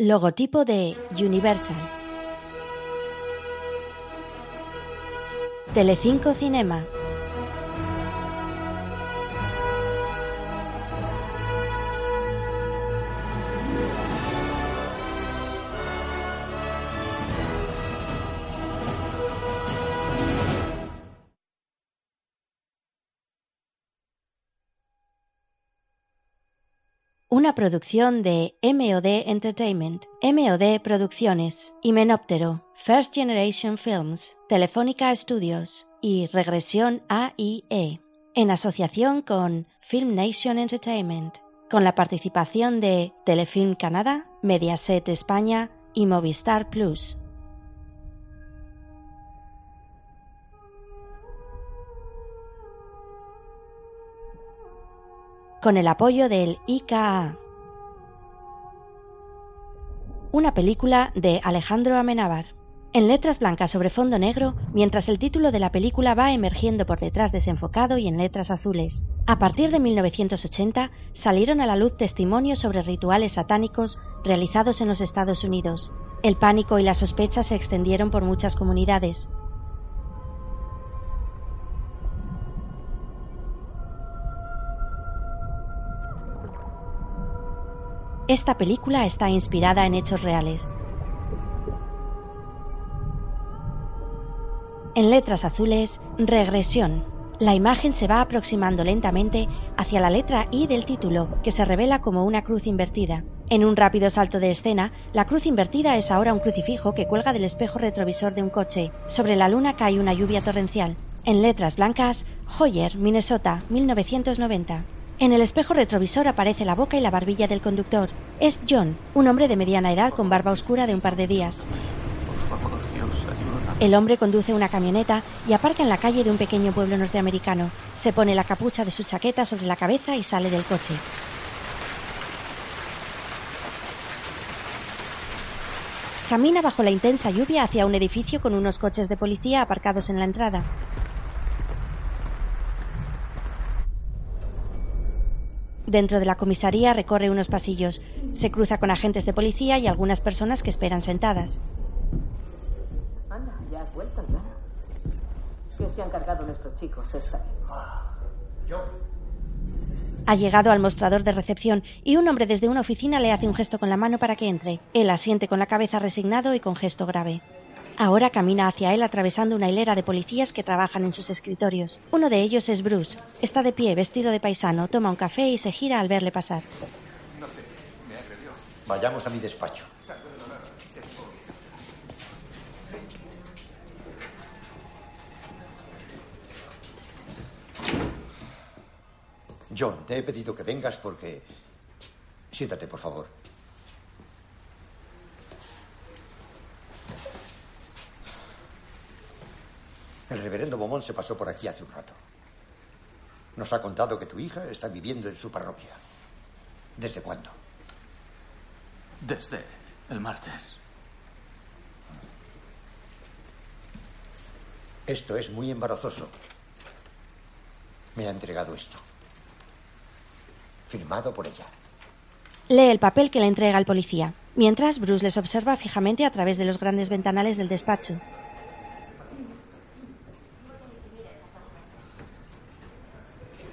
Logotipo de Universal. Telecinco Cinema. Una producción de MOD Entertainment, MOD Producciones, Himenóptero, First Generation Films, Telefónica Studios y Regresión AIE, en asociación con Film Nation Entertainment, con la participación de Telefilm Canadá, Mediaset España y Movistar Plus. Con el apoyo del IKA. Una película de Alejandro Amenábar. En letras blancas sobre fondo negro, mientras el título de la película va emergiendo por detrás desenfocado y en letras azules. A partir de 1980 salieron a la luz testimonios sobre rituales satánicos realizados en los Estados Unidos. El pánico y la sospecha se extendieron por muchas comunidades. Esta película está inspirada en hechos reales. En letras azules, regresión. La imagen se va aproximando lentamente hacia la letra I del título, que se revela como una cruz invertida. En un rápido salto de escena, la cruz invertida es ahora un crucifijo que cuelga del espejo retrovisor de un coche. Sobre la luna cae una lluvia torrencial. En letras blancas, Hoyer, Minnesota, 1990. En el espejo retrovisor aparece la boca y la barbilla del conductor. Es John, un hombre de mediana edad con barba oscura de un par de días. El hombre conduce una camioneta y aparca en la calle de un pequeño pueblo norteamericano. Se pone la capucha de su chaqueta sobre la cabeza y sale del coche. Camina bajo la intensa lluvia hacia un edificio con unos coches de policía aparcados en la entrada. Dentro de la comisaría recorre unos pasillos. Se cruza con agentes de policía y algunas personas que esperan sentadas. Anda, ya has vuelto, Joana. ¿Qué se han cargado nuestros chicos esta Yo. Ha llegado al mostrador de recepción y un hombre desde una oficina le hace un gesto con la mano para que entre. Él asiente con la cabeza resignado y con gesto grave. Ahora camina hacia él atravesando una hilera de policías que trabajan en sus escritorios. Uno de ellos es Bruce. Está de pie, vestido de paisano, toma un café y se gira al verle pasar. No sé, me. Vayamos a mi despacho. John, te he pedido que vengas porque... Siéntate, por favor. El reverendo Beaumont se pasó por aquí hace un rato. Nos ha contado que tu hija está viviendo en su parroquia. ¿Desde cuándo? Desde el martes. Esto es muy embarazoso. Me ha entregado esto. Firmado por ella. Lee el papel que le entrega el policía, mientras Bruce les observa fijamente a través de los grandes ventanales del despacho.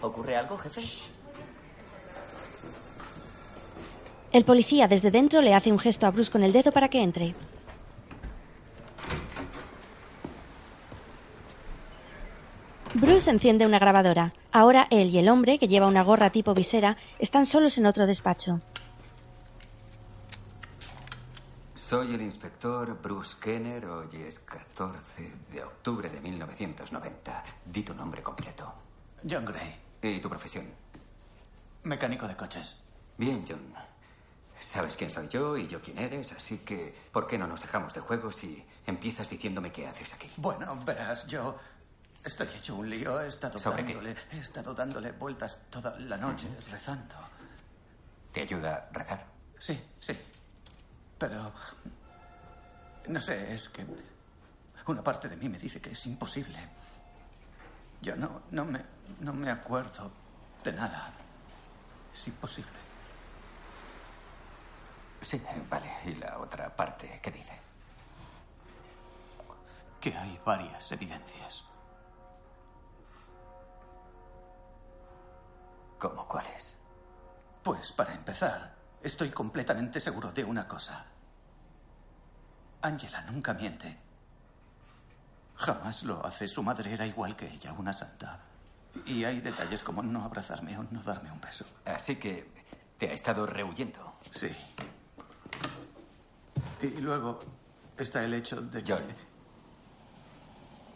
¿Ocurre algo, jefe? El policía desde dentro le hace un gesto a Bruce con el dedo para que entre. Bruce enciende una grabadora. Ahora él y el hombre, que lleva una gorra tipo visera, están solos en otro despacho. Soy el inspector Bruce Kenner. Hoy es 14 de octubre de 1990. Di tu nombre completo. John Gray, ¿Y tu profesión? mecánico de coches. Bien, John. Sabes quién soy yo y yo quién eres, así que ¿por qué no nos dejamos de juegos y empiezas diciéndome qué haces aquí? Bueno, verás, yo estoy hecho un lío. He estado ¿Sobre qué? dándole, he estado dándole vueltas toda la noche rezando. ¿Te ayuda a rezar? Sí, sí. Pero no sé, es que una parte de mí me dice que es imposible. Yo no, no me, no me acuerdo de nada. Es imposible. Sí, vale. ¿Y la otra parte qué dice? Que hay varias evidencias. ¿Cómo cuáles? Pues para empezar, estoy completamente seguro de una cosa. Angela nunca miente. Jamás lo hace. Su madre era igual que ella, una santa. Y hay detalles como no abrazarme o no darme un beso. Así que te ha estado rehuyendo. Sí. Y luego está el hecho de que... John.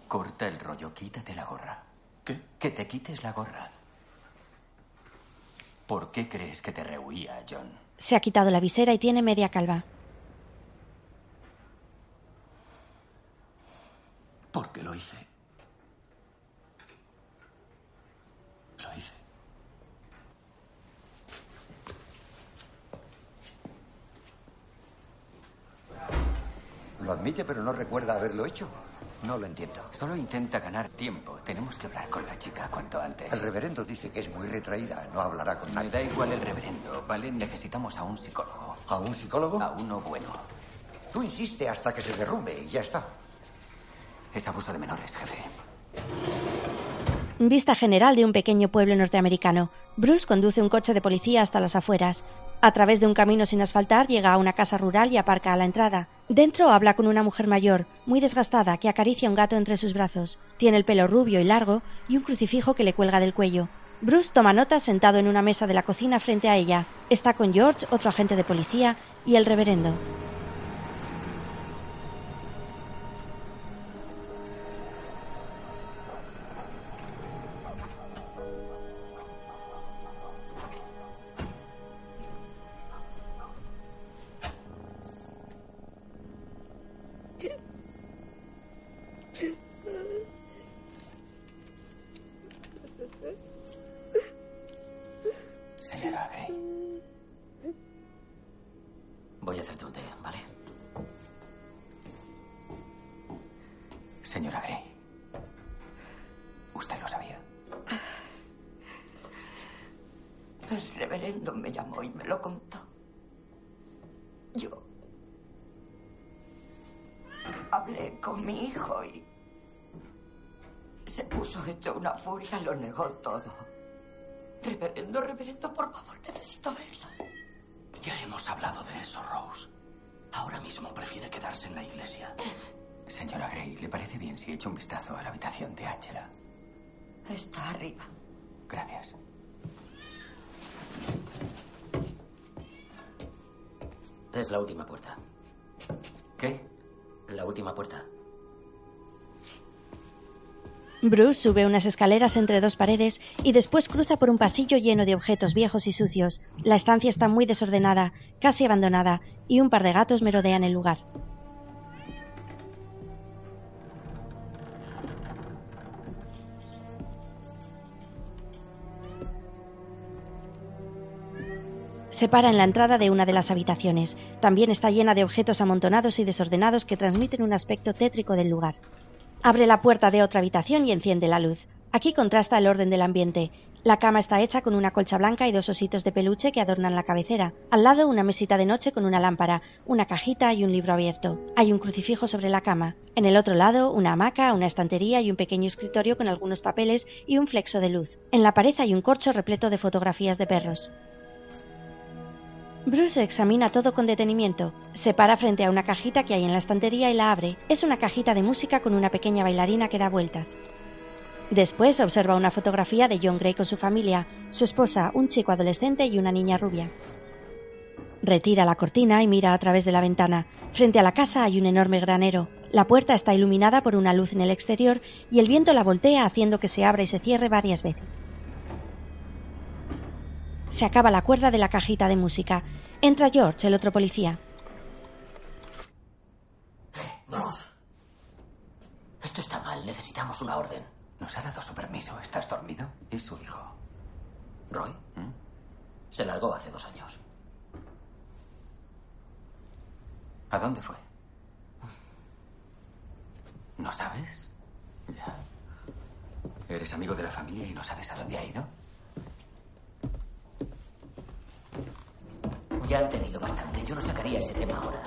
Corta el rollo, quítate la gorra. ¿Qué? Que te quites la gorra. ¿Por qué crees que te rehuía, John? Se ha quitado la visera y tiene media calva. Porque lo hice. Lo hice. Lo admite, pero no recuerda haberlo hecho. No lo entiendo. Solo intenta ganar tiempo. Tenemos que hablar con la chica cuanto antes. El reverendo dice que es muy retraída. No hablará con Me nadie. da igual el reverendo, ¿vale? Necesitamos a un psicólogo. ¿A un psicólogo? A uno bueno. Tú insiste hasta que se derrumbe y ya está. Es abuso de menores, jefe. Vista general de un pequeño pueblo norteamericano. Bruce conduce un coche de policía hasta las afueras. A través de un camino sin asfaltar llega a una casa rural y aparca a la entrada. Dentro habla con una mujer mayor, muy desgastada, que acaricia un gato entre sus brazos. Tiene el pelo rubio y largo y un crucifijo que le cuelga del cuello. Bruce toma notas sentado en una mesa de la cocina frente a ella. Está con George, otro agente de policía, y el reverendo. Y me lo contó. Yo hablé con mi hijo y se puso hecho una furia, lo negó todo. Reverendo, reverendo, por favor, necesito verlo. Ya hemos hablado de eso, Rose. Ahora mismo prefiere quedarse en la iglesia. Señora Gray, ¿le parece bien si echo un vistazo a la habitación de Angela? Está arriba. Gracias. Es la última puerta. ¿Qué? La última puerta. Bruce sube unas escaleras entre dos paredes y después cruza por un pasillo lleno de objetos viejos y sucios. La estancia está muy desordenada, casi abandonada, y un par de gatos merodean el lugar. Se para en la entrada de una de las habitaciones. También está llena de objetos amontonados y desordenados que transmiten un aspecto tétrico del lugar. Abre la puerta de otra habitación y enciende la luz. Aquí contrasta el orden del ambiente. La cama está hecha con una colcha blanca y dos ositos de peluche que adornan la cabecera. Al lado una mesita de noche con una lámpara, una cajita y un libro abierto. Hay un crucifijo sobre la cama. En el otro lado una hamaca, una estantería y un pequeño escritorio con algunos papeles y un flexo de luz. En la pared hay un corcho repleto de fotografías de perros. Bruce examina todo con detenimiento. Se para frente a una cajita que hay en la estantería y la abre. Es una cajita de música con una pequeña bailarina que da vueltas. Después observa una fotografía de John Gray con su familia, su esposa, un chico adolescente y una niña rubia. Retira la cortina y mira a través de la ventana. Frente a la casa hay un enorme granero. La puerta está iluminada por una luz en el exterior y el viento la voltea haciendo que se abra y se cierre varias veces. Se acaba la cuerda de la cajita de música. Entra George, el otro policía. Bruce. Esto está mal. Necesitamos una orden. ¿Nos ha dado su permiso? ¿Estás dormido? ¿Y su hijo? ¿Roy? Se largó hace dos años. ¿A dónde fue? ¿No sabes? Ya. ¿Eres amigo de la familia y no sabes a dónde ha ido? Ya han tenido bastante. yo no sacaría ese tema ahora.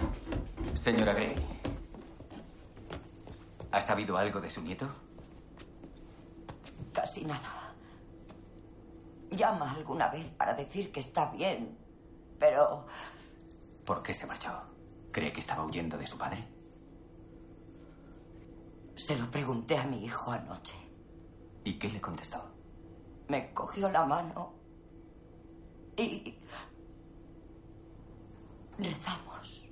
Señora Gray, ¿ha sabido algo de su nieto? Casi nada. Llama alguna vez para decir que está bien, pero ¿Por qué se marchó? ¿Cree que estaba huyendo de su padre? se lo pregunté a mi hijo anoche. ¿Y qué le contestó? Me cogió la mano y rezamos.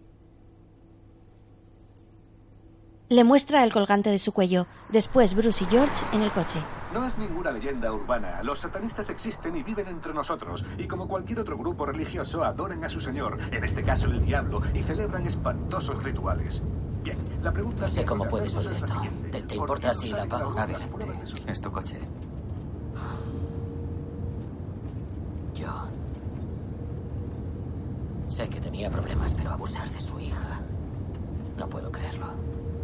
Le muestra el colgante de su cuello. Después Bruce y George en el coche. No es ninguna leyenda urbana. Los satanistas existen y viven entre nosotros. Y como cualquier otro grupo religioso, adoran a su señor, en este caso el diablo, y celebran espantosos rituales. Bien, la pregunta No sé que cómo puedes oír esto. ¿Te, te ¿Por qué importa si la apago? Adelante. Es tu coche. John. Sé que tenía problemas, pero abusar de su hija. No puedo creerlo.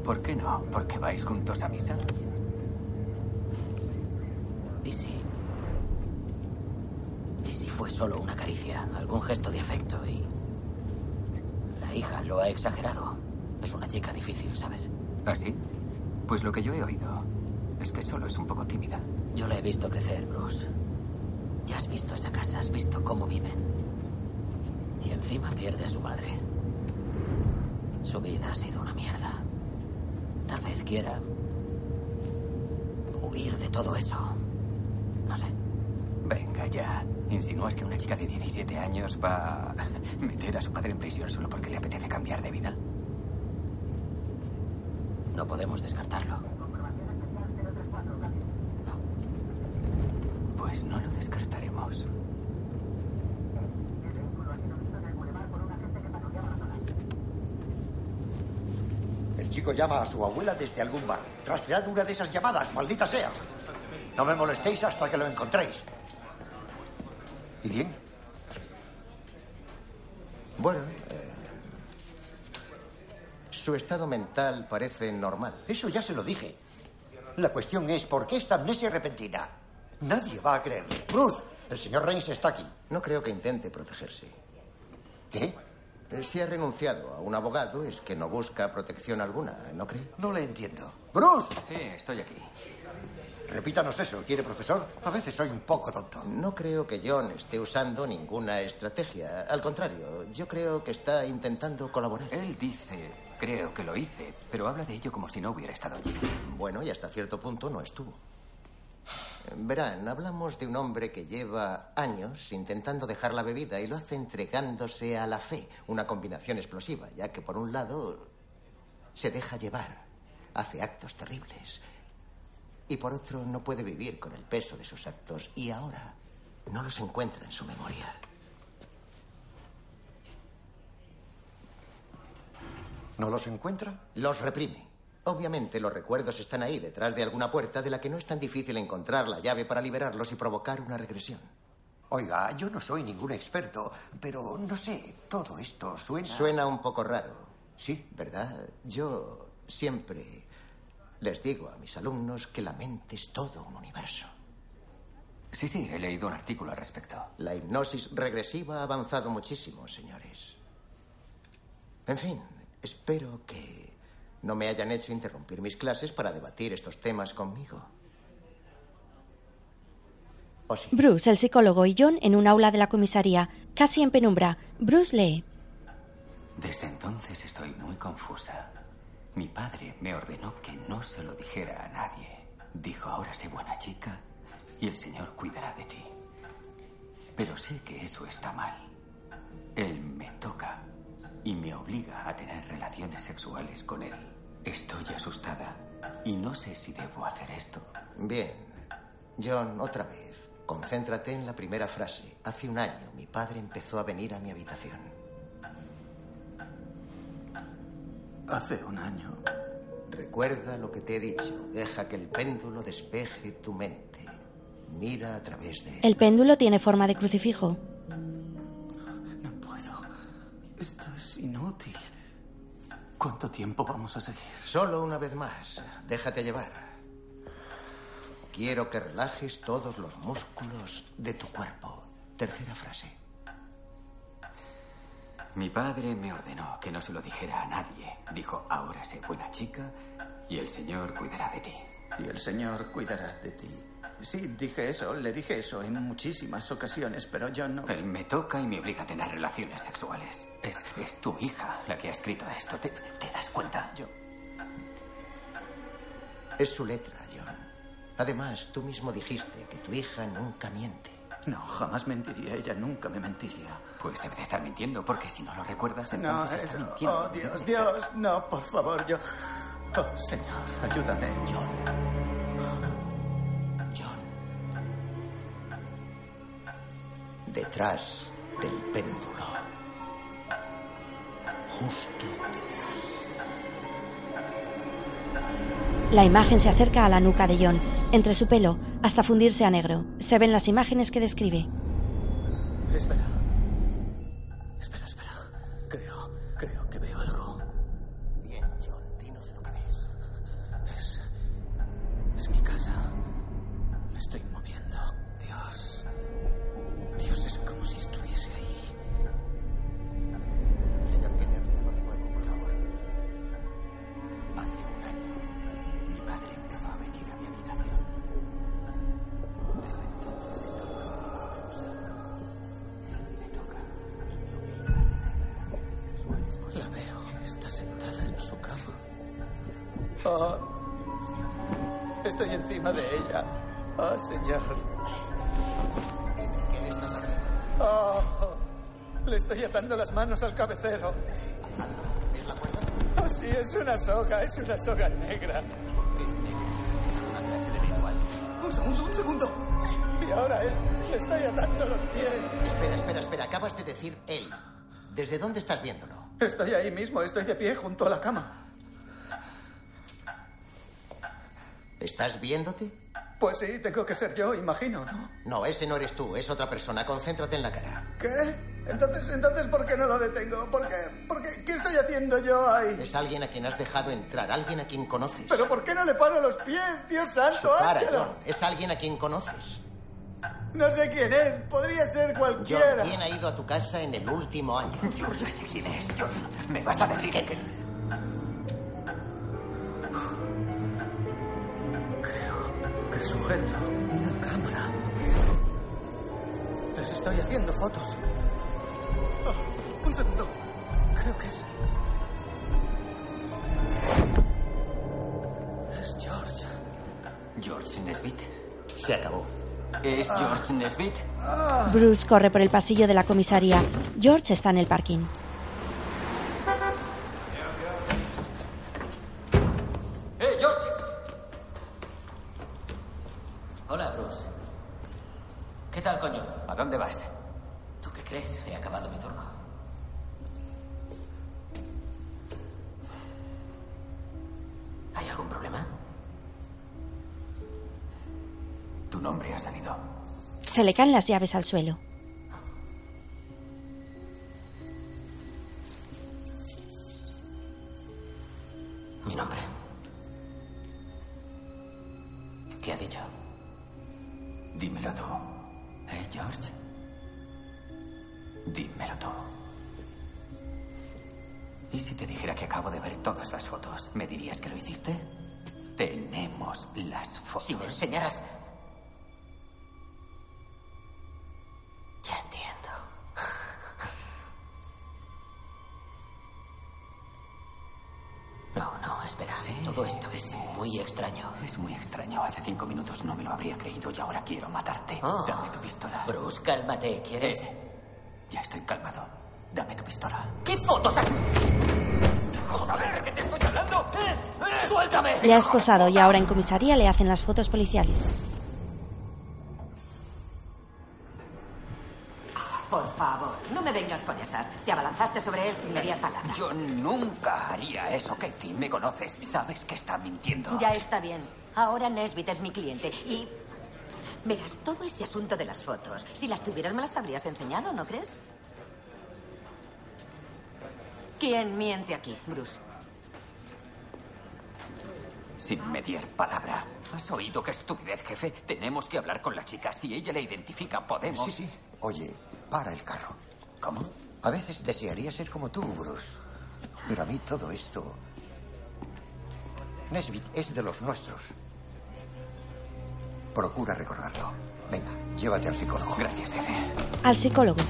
¿Por qué no? ¿Porque vais juntos a misa? ¿Y si. ¿Y si fue solo una caricia, algún gesto de afecto y. La hija lo ha exagerado? Es una chica difícil, ¿sabes? ¿Ah, sí? Pues lo que yo he oído es que solo es un poco tímida. Yo la he visto crecer, Bruce. Ya has visto esa casa, has visto cómo viven. Y encima pierde a su madre. Su vida ha sido una mierda. Tal vez quiera huir de todo eso. No sé. Venga ya. ¿Insinúas que una chica de 17 años va a meter a su padre en prisión solo porque le apetece cambiar de vida? No podemos descartarlo. Pues no lo descartaremos. El chico llama a su abuela desde algún bar. Rastread una de esas llamadas, maldita sea. No me molestéis hasta que lo encontréis. ¿Y bien? Bueno, eh, su estado mental parece normal. Eso ya se lo dije. La cuestión es por qué esta amnesia repentina. Nadie va a creerle. Bruce, el señor Reigns está aquí. No creo que intente protegerse. ¿Qué? Eh, Si ha renunciado a un abogado es que no busca protección alguna, ¿no cree? No le entiendo. Bruce, Sí, estoy aquí. repítanos eso, ¿quiere, profesor? A veces soy un poco tonto. No creo que John esté usando ninguna estrategia. Al contrario, yo creo que está intentando colaborar. Él dice, creo que lo hice, pero habla de ello como si no hubiera estado allí. Bueno, y hasta cierto punto no estuvo. Verán, hablamos de un hombre que lleva años intentando dejar la bebida y lo hace entregándose a la fe, una combinación explosiva, ya que por un lado se deja llevar, hace actos terribles, y por otro no puede vivir con el peso de sus actos y ahora no los encuentra en su memoria. ¿No los encuentra? Los reprime. Obviamente los recuerdos están ahí, detrás de alguna puerta de la que no es tan difícil encontrar la llave para liberarlos y provocar una regresión. Oiga, yo no soy ningún experto, pero no sé, todo esto suena... Suena un poco raro, Sí, ¿verdad? Yo siempre les digo a mis alumnos que la mente es todo un universo. Sí, sí, he leído un artículo al respecto. La hipnosis regresiva ha avanzado muchísimo, señores. En fin, espero que no me hayan hecho interrumpir mis clases para debatir estos temas conmigo. ¿O sí? Bruce, el psicólogo y John en un aula de la comisaría, casi en penumbra. Bruce lee. Desde entonces estoy muy confusa. Mi padre me ordenó que no se lo dijera a nadie. Dijo, ahora sé buena chica y el Señor cuidará de ti. Pero sé que eso está mal. Él me toca y me obliga a tener relaciones sexuales con él. Estoy asustada y no sé si debo hacer esto. Bien. John, otra vez. Concéntrate en la primera frase. Hace un año mi padre empezó a venir a mi habitación. Hace un año. Recuerda lo que te he dicho. Deja que el péndulo despeje tu mente. Mira a través de él. El péndulo tiene forma de crucifijo. No puedo. Esto es inútil. ¿Cuánto tiempo vamos a seguir? Solo una vez más. Déjate llevar. Quiero que relajes todos los músculos de tu cuerpo. Tercera frase. Mi padre me ordenó que no se lo dijera a nadie. Dijo, ahora sé buena chica y el Señor cuidará de ti. Y el Señor cuidará de ti. Sí, dije eso, le dije eso en muchísimas ocasiones, pero yo no... Él me toca y me obliga a tener relaciones sexuales. Es, es tu hija la que ha escrito esto. ¿Te, te das cuenta? Yo... Es su letra, John. Además, tú mismo dijiste que tu hija nunca miente. No, jamás mentiría. Ella nunca me mentiría. Pues debe de estar mintiendo, porque si no lo recuerdas, No, entonces está eso- mintiendo. Oh, Dios, Dios, no, por favor, yo... Oh, Señor, ayúdame. John. Detrás del péndulo. Justo La imagen se acerca a la nuca de John, entre su pelo, hasta fundirse a negro. Se ven las imágenes que describe. Espera. Espera, espera. Creo, creo encima de ella. Oh, Señor. ¿Qué le estás haciendo? Oh. Le estoy atando las manos al cabecero. ¿Es la puerta? Oh, sí, es una soga. Es una soga negra. Un segundo, un segundo. Y ahora él. Le estoy atando los pies. Espera, espera, espera. Acabas de decir él. ¿Desde dónde estás viéndolo? Estoy ahí mismo. Estoy de pie junto a la cama. ¿Estás viéndote? Pues sí, tengo que ser yo, imagino, ¿no? No, ese no eres tú, es otra persona. Concéntrate en la cara. ¿Qué? Entonces, entonces, ¿por qué no lo detengo? ¿Por qué? ¿Por qué? ¿Qué estoy haciendo yo ahí? Es alguien a quien has dejado entrar, alguien a quien conoces. ¿Pero por qué no le paro los pies? ¡Dios santo, Su cara! John. Es alguien a quien conoces. No sé quién es, podría ser John, cualquiera. ¿quién ha ido a tu casa en el último año? Yo ya sé quién es, John. Me vas a decir que... que sujeto una cámara. Les estoy haciendo fotos. Oh, un segundo. Creo que es... Es George. George Nesbitt. Se acabó. ¿Es George Nesbitt? Bruce corre por el pasillo de la comisaría. George está en el parking. Le caen las llaves al suelo. Oh. Dame tu pistola. Bruce, cálmate. ¿Quieres...? Eh, ya estoy calmado. Dame tu pistola. ¿Qué fotos has...? ¿Sabes de qué te estoy hablando? ¡Eh! ¡Suéltame! Le ha esposado y ahora en comisaría le hacen las fotos policiales. Por favor, no me vengas con esas. Te abalanzaste sobre él sin mediar palabra. Yo nunca haría eso, Katie. Me conoces. Sabes que está mintiendo. Ya está bien. Ahora Nesbit es mi cliente y... Verás, todo ese asunto de las fotos, si las tuvieras me las habrías enseñado, ¿no crees? ¿Quién miente aquí, Bruce? Sin mediar palabra. ¿Has oído qué estupidez, jefe? Tenemos que hablar con la chica. Si ella la identifica, podemos. Sí, sí. Oye, para el carro. ¿Cómo? A veces desearía ser como tú, Bruce. Pero a mí todo esto... Nesbit es de los nuestros. Procura recordarlo. Venga, llévate al psicólogo. Gracias, jefe. Al psicólogo.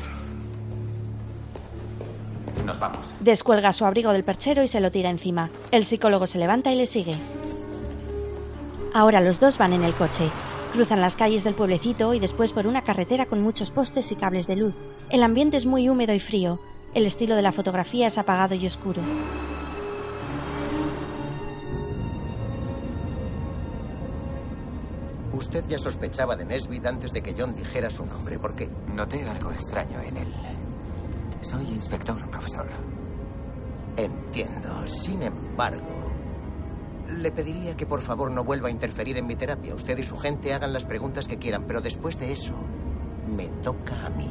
Nos vamos. Descuelga su abrigo del perchero y se lo tira encima. El psicólogo se levanta y le sigue. Ahora los dos van en el coche. Cruzan las calles del pueblecito y después por una carretera con muchos postes y cables de luz. El ambiente es muy húmedo y frío. El estilo de la fotografía es apagado y oscuro. Usted ya sospechaba de Nesbit antes de que John dijera su nombre. ¿Por qué? Noté algo extraño en él. Soy inspector, profesor. Entiendo. Sin embargo, le pediría que por favor no vuelva a interferir en mi terapia. Usted y su gente hagan las preguntas que quieran, pero después de eso, me toca a mí.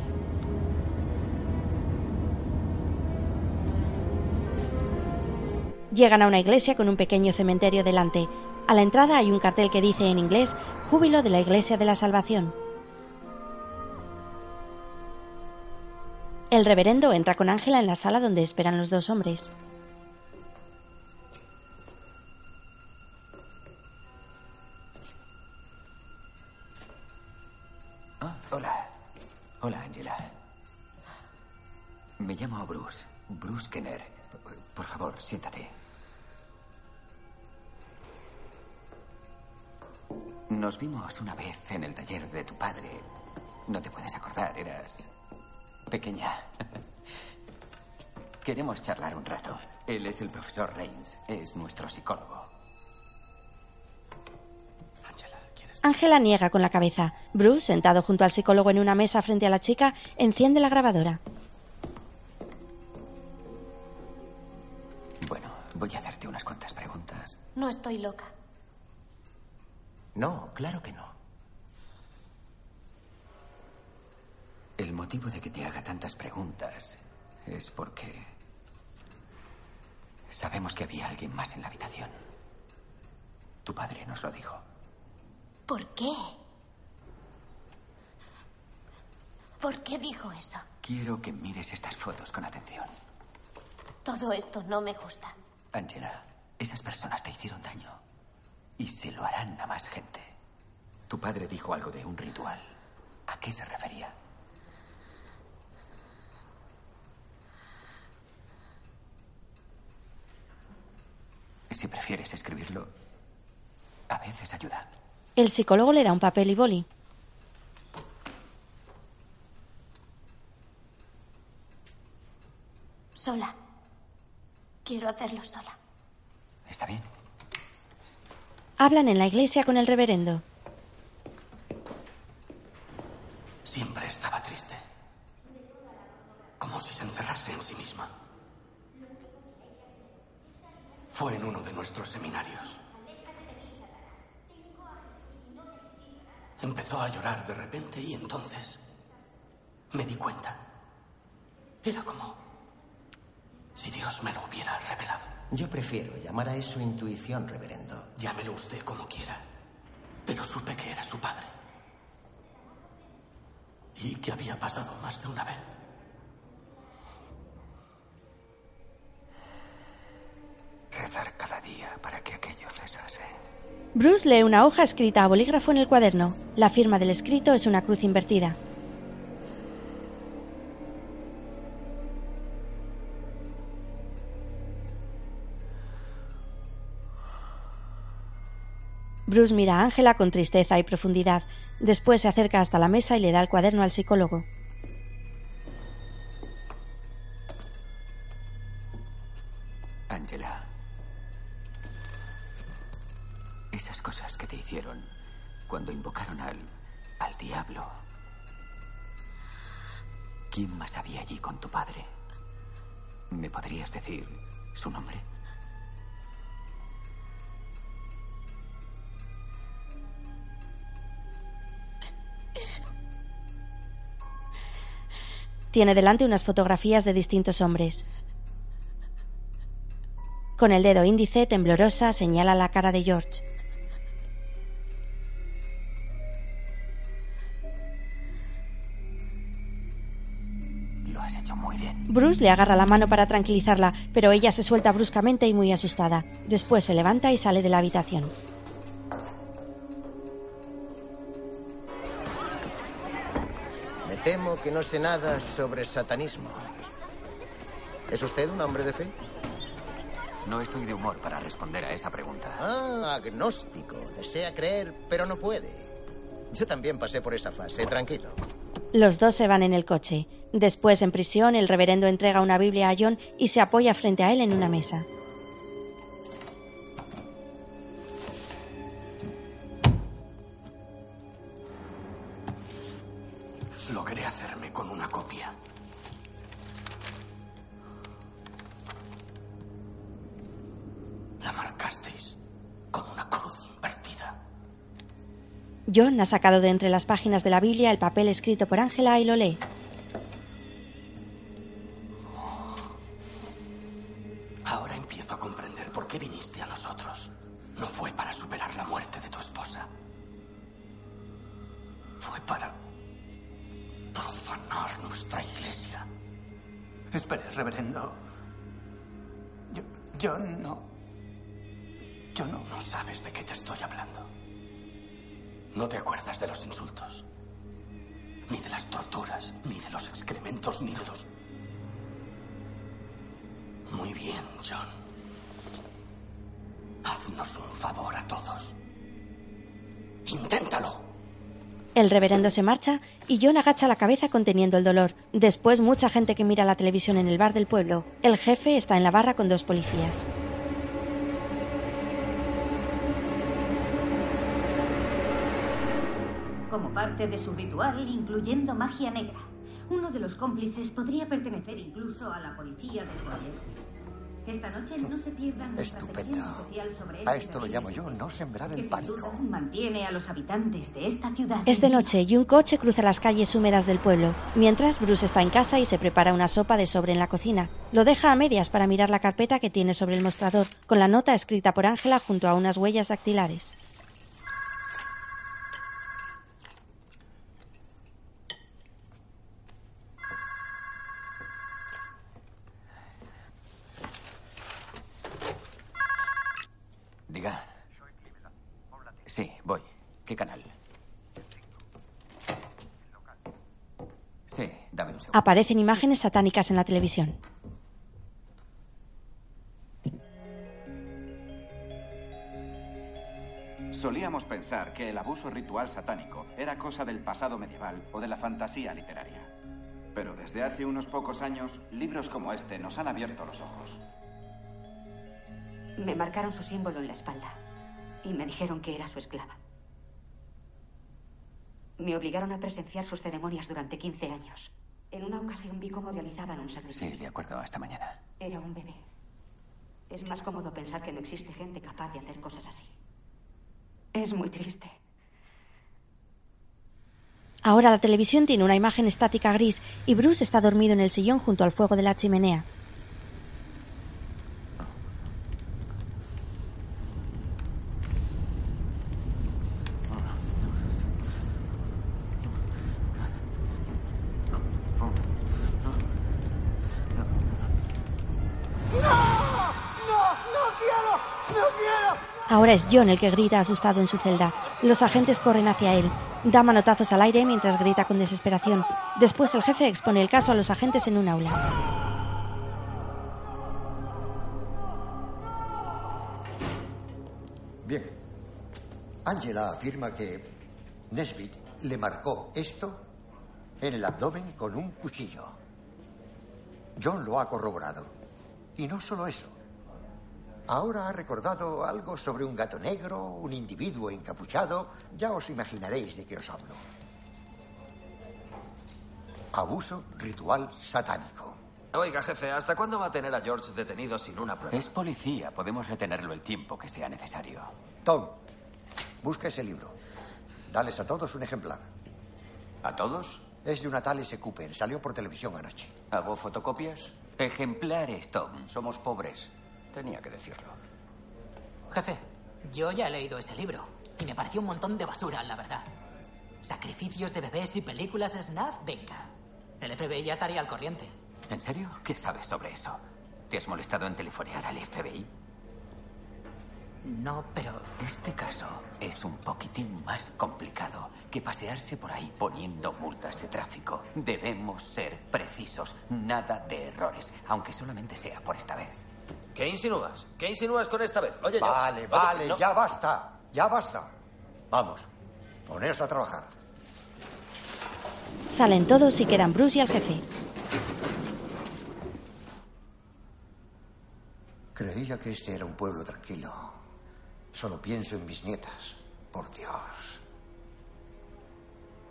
Llegan a una iglesia con un pequeño cementerio delante. A la entrada hay un cartel que dice en inglés Júbilo de la Iglesia de la Salvación. El reverendo entra con Ángela en la sala donde esperan los dos hombres. Ah, hola. Hola, Angela. Me llamo Bruce. Bruce Kenner. Por favor, siéntate. Nos vimos una vez en el taller de tu padre. No te puedes acordar, eras pequeña. Queremos charlar un rato. Él es el profesor Reigns, es nuestro psicólogo. Ángela niega con la cabeza. Bruce, sentado junto al psicólogo en una mesa frente a la chica, enciende la grabadora. Bueno, voy a hacerte unas cuantas preguntas. No estoy loca. No, claro que no. El motivo de que te haga tantas preguntas es porque sabemos que había alguien más en la habitación. Tu padre nos lo dijo. ¿Por qué? ¿Por qué dijo eso? Quiero que mires estas fotos con atención. Todo esto no me gusta. Angela, esas personas te hicieron daño. Y se lo harán a más gente. Tu padre dijo algo de un ritual. ¿A qué se refería? Si prefieres escribirlo, a veces ayuda. El psicólogo le da un papel y boli. Sola. Quiero hacerlo sola. Está bien. Hablan en la iglesia con el reverendo. Siempre estaba triste. Como si se encerrase en sí misma. Fue en uno de nuestros seminarios. Empezó a llorar de repente y entonces me di cuenta. Era como si Dios me lo hubiera revelado. Yo prefiero llamar a eso intuición, reverendo. Llámelo usted como quiera. Pero supe que era su padre. Y que había pasado más de una vez. Rezar cada día para que aquello cesase. Bruce lee una hoja escrita a bolígrafo en el cuaderno. La firma del escrito es una cruz invertida. Bruce mira a Ángela con tristeza y profundidad. Después se acerca hasta la mesa y le da el cuaderno al psicólogo. Angela. Esas cosas que te hicieron cuando invocaron al. al diablo. ¿Quién más había allí con tu padre? ¿Me podrías decir su nombre? Tiene delante unas fotografías de distintos hombres. Con el dedo índice temblorosa señala la cara de George. Lo has hecho muy bien. Bruce le agarra la mano para tranquilizarla, pero ella se suelta bruscamente y muy asustada. Después se levanta y sale de la habitación. Temo que no sé nada sobre satanismo. ¿Es usted un hombre de fe? No estoy de humor para responder a esa pregunta. Ah, agnóstico. Desea creer, pero no puede. Yo también pasé por esa fase, tranquilo. Los dos se van en el coche. Después, en prisión, el reverendo entrega una Biblia a John y se apoya frente a él en una mesa. Con una copia. La marcasteis con una cruz invertida. John ha sacado de entre las páginas de la Biblia el papel escrito por Ángela y lo lee. Reverendo se marcha y John agacha la cabeza conteniendo el dolor. Después mucha gente que mira la televisión en el bar del pueblo. El jefe está en la barra con dos policías. Como parte de su ritual, incluyendo magia negra. Uno de los cómplices podría pertenecer incluso a la policía de Joyes. Esta noche no se pierdan nuestra sección Estupendo. especial sobre A este esto lo llamo yo no sembrar el pánico. duda mantiene a los habitantes de esta ciudad. Es de noche y un coche cruza las calles húmedas del pueblo, mientras Bruce está en casa y se prepara una sopa de sobre en la cocina. Lo deja a medias para mirar la carpeta que tiene sobre el mostrador, con la nota escrita por Ángela junto a unas huellas dactilares. Diga. Sí, voy. ¿Qué canal? Sí, dame un segundo. Aparecen imágenes satánicas en la televisión. Solíamos pensar que el abuso ritual satánico era cosa del pasado medieval o de la fantasía literaria. Pero desde hace unos pocos años, libros como este nos han abierto los ojos. Me marcaron su símbolo en la espalda y me dijeron que era su esclava. Me obligaron a presenciar sus ceremonias durante 15 años. En una ocasión vi cómo realizaban un sacrificio. Sí, de acuerdo, hasta mañana. Era un bebé. Es más cómodo pensar que no existe gente capaz de hacer cosas así. Es muy triste. Ahora la televisión tiene una imagen estática gris y Bruce está dormido en el sillón junto al fuego de la chimenea. ¡No! ¡No! ¡No quiero! ¡No quiero! Ahora es John el que grita asustado en su celda. Los agentes corren hacia él. Da manotazos al aire mientras grita con desesperación. Después el jefe expone el caso a los agentes en un aula. Bien. Angela afirma que Nesbit le marcó esto en el abdomen con un cuchillo. John lo ha corroborado. Y no solo eso. Ahora ha recordado algo sobre un gato negro, un individuo encapuchado. Ya os imaginaréis de qué os hablo. Abuso ritual satánico. Oiga, jefe, ¿hasta cuándo va a tener a George detenido sin una prueba? Es policía, podemos retenerlo el tiempo que sea necesario. Tom, busca ese libro. Dales a todos un ejemplar. ¿A todos? Es de una tal S. Cooper. Salió por televisión anoche. ¿Hago fotocopias? Ejemplares, Tom. Somos pobres. Tenía que decirlo. Jefe, yo ya he leído ese libro y me pareció un montón de basura, la verdad. Sacrificios de bebés y películas snuff, venga. El FBI ya estaría al corriente. ¿En serio? ¿Qué sabes sobre eso? ¿Te has molestado en telefonear al FBI? No, pero... Este caso es un poquitín más complicado que pasearse por ahí poniendo multas de tráfico. Debemos ser precisos, nada de errores, aunque solamente sea por esta vez. ¿Qué insinúas? ¿Qué insinúas con esta vez? Oye, yo- Vale, Oye, vale, no. ya basta. Ya basta. Vamos, poneros a trabajar. Salen todos y quedan Bruce y el jefe. Creía que este era un pueblo tranquilo. Solo pienso en mis nietas. Por Dios.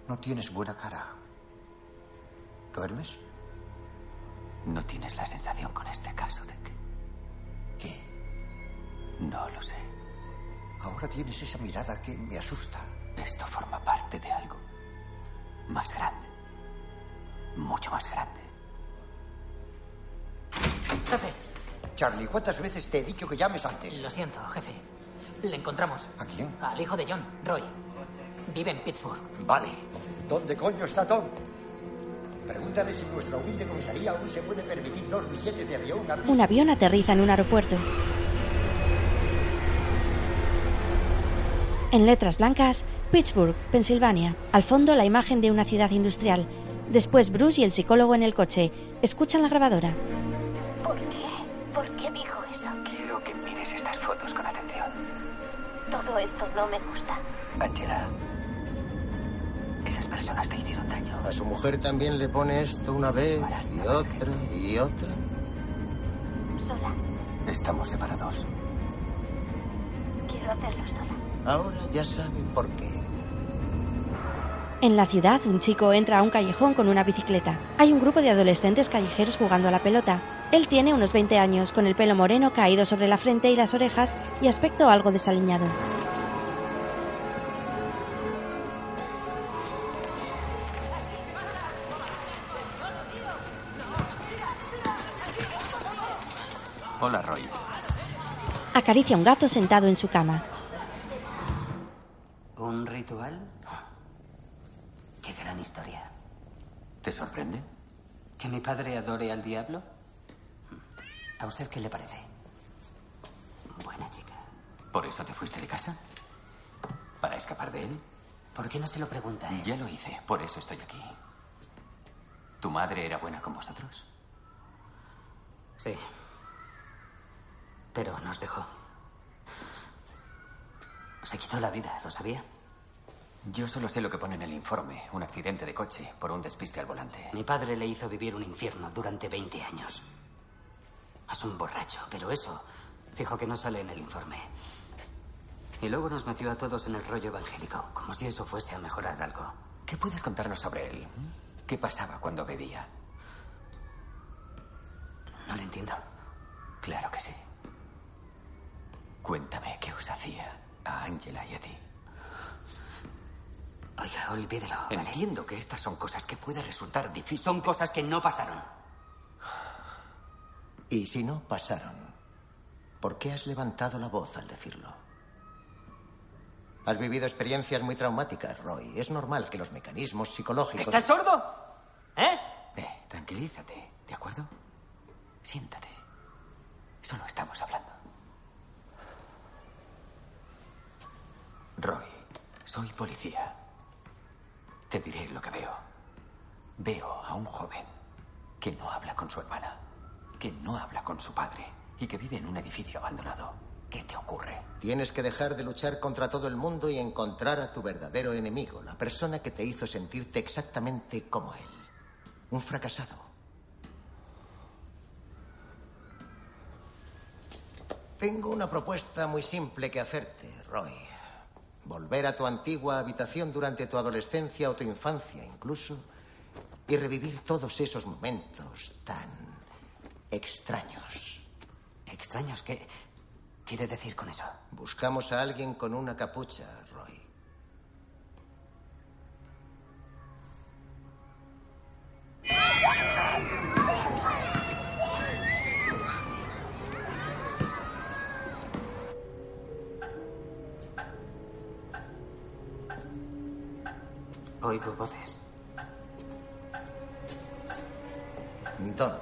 No tienes buena cara. ¿Duermes? ¿No tienes la sensación con este caso de que... ¿Qué? No lo sé. Ahora tienes esa mirada que me asusta. Esto forma parte de algo más grande. Mucho más grande. Jefe, Charlie, ¿cuántas veces te he dicho que llames antes? lo siento, jefe. Le encontramos. ¿A quién? Al hijo de John, Roy. Vive en Pittsburgh. Vale. ¿Dónde coño está Tom? Pregúntale si nuestra humilde comisaría aún se puede permitir dos billetes de avión a Un avión aterriza en un aeropuerto. En letras blancas, Pittsburgh, Pensilvania. Al fondo, la imagen de una ciudad industrial. Después, Bruce y el psicólogo en el coche. Escuchan la grabadora. ¿Por qué? ¿Por qué dijo eso? Quiero que mires estas fotos con atención. Todo esto no me gusta. Angela, esas personas te hicieron daño. A su mujer también le pone esto una vez y otra y otra. Sola. Estamos separados. Quiero hacerlo sola. Ahora ya sabe por qué. En la ciudad, un chico entra a un callejón con una bicicleta. Hay un grupo de adolescentes callejeros jugando a la pelota. Él tiene unos 20 años, con el pelo moreno caído sobre la frente y las orejas y aspecto algo desaliñado. Hola, Roy. Acaricia a un gato sentado en su cama. ¿Un ritual? Qué gran historia. ¿Te sorprende? ¿Que mi padre adore al diablo? ¿A usted qué le parece? Buena chica. ¿Por eso te fuiste de casa? ¿Para escapar de él? ¿Por qué no se lo pregunta? él? Ya lo hice, por eso estoy aquí. ¿Tu madre era buena con vosotros? Sí. Pero nos dejó. Se quitó la vida, ¿lo sabía? Yo solo sé lo que pone en el informe. Un accidente de coche por un despiste al volante. Mi padre le hizo vivir un infierno durante 20 años. Es un borracho, pero eso, fijo que no sale en el informe. Y luego nos metió a todos en el rollo evangélico, como si eso fuese a mejorar algo. ¿Qué puedes contarnos sobre él? ¿Qué pasaba cuando bebía? No le entiendo. Claro que sí. Cuéntame qué os hacía a Angela y a ti. Oiga, olvídelo. ¿vale? Entiendo que estas son cosas que puede resultar difíciles. Son cosas que no pasaron. Y si no pasaron, ¿por qué has levantado la voz al decirlo? Has vivido experiencias muy traumáticas, Roy. Es normal que los mecanismos psicológicos... ¿Estás sordo? ¿Eh? Ve, tranquilízate, ¿de acuerdo? Siéntate. Solo estamos hablando. Roy, soy policía. Te diré lo que veo. Veo a un joven que no habla con su hermana, que no habla con su padre y que vive en un edificio abandonado. ¿Qué te ocurre? Tienes que dejar de luchar contra todo el mundo y encontrar a tu verdadero enemigo, la persona que te hizo sentirte exactamente como él. Un fracasado. Tengo una propuesta muy simple que hacerte, Roy. Volver a tu antigua habitación durante tu adolescencia o tu infancia incluso y revivir todos esos momentos tan extraños. ¿Extraños? ¿Qué quiere decir con eso? Buscamos a alguien con una capucha, Roy. Oigo voces. ¿Dónde?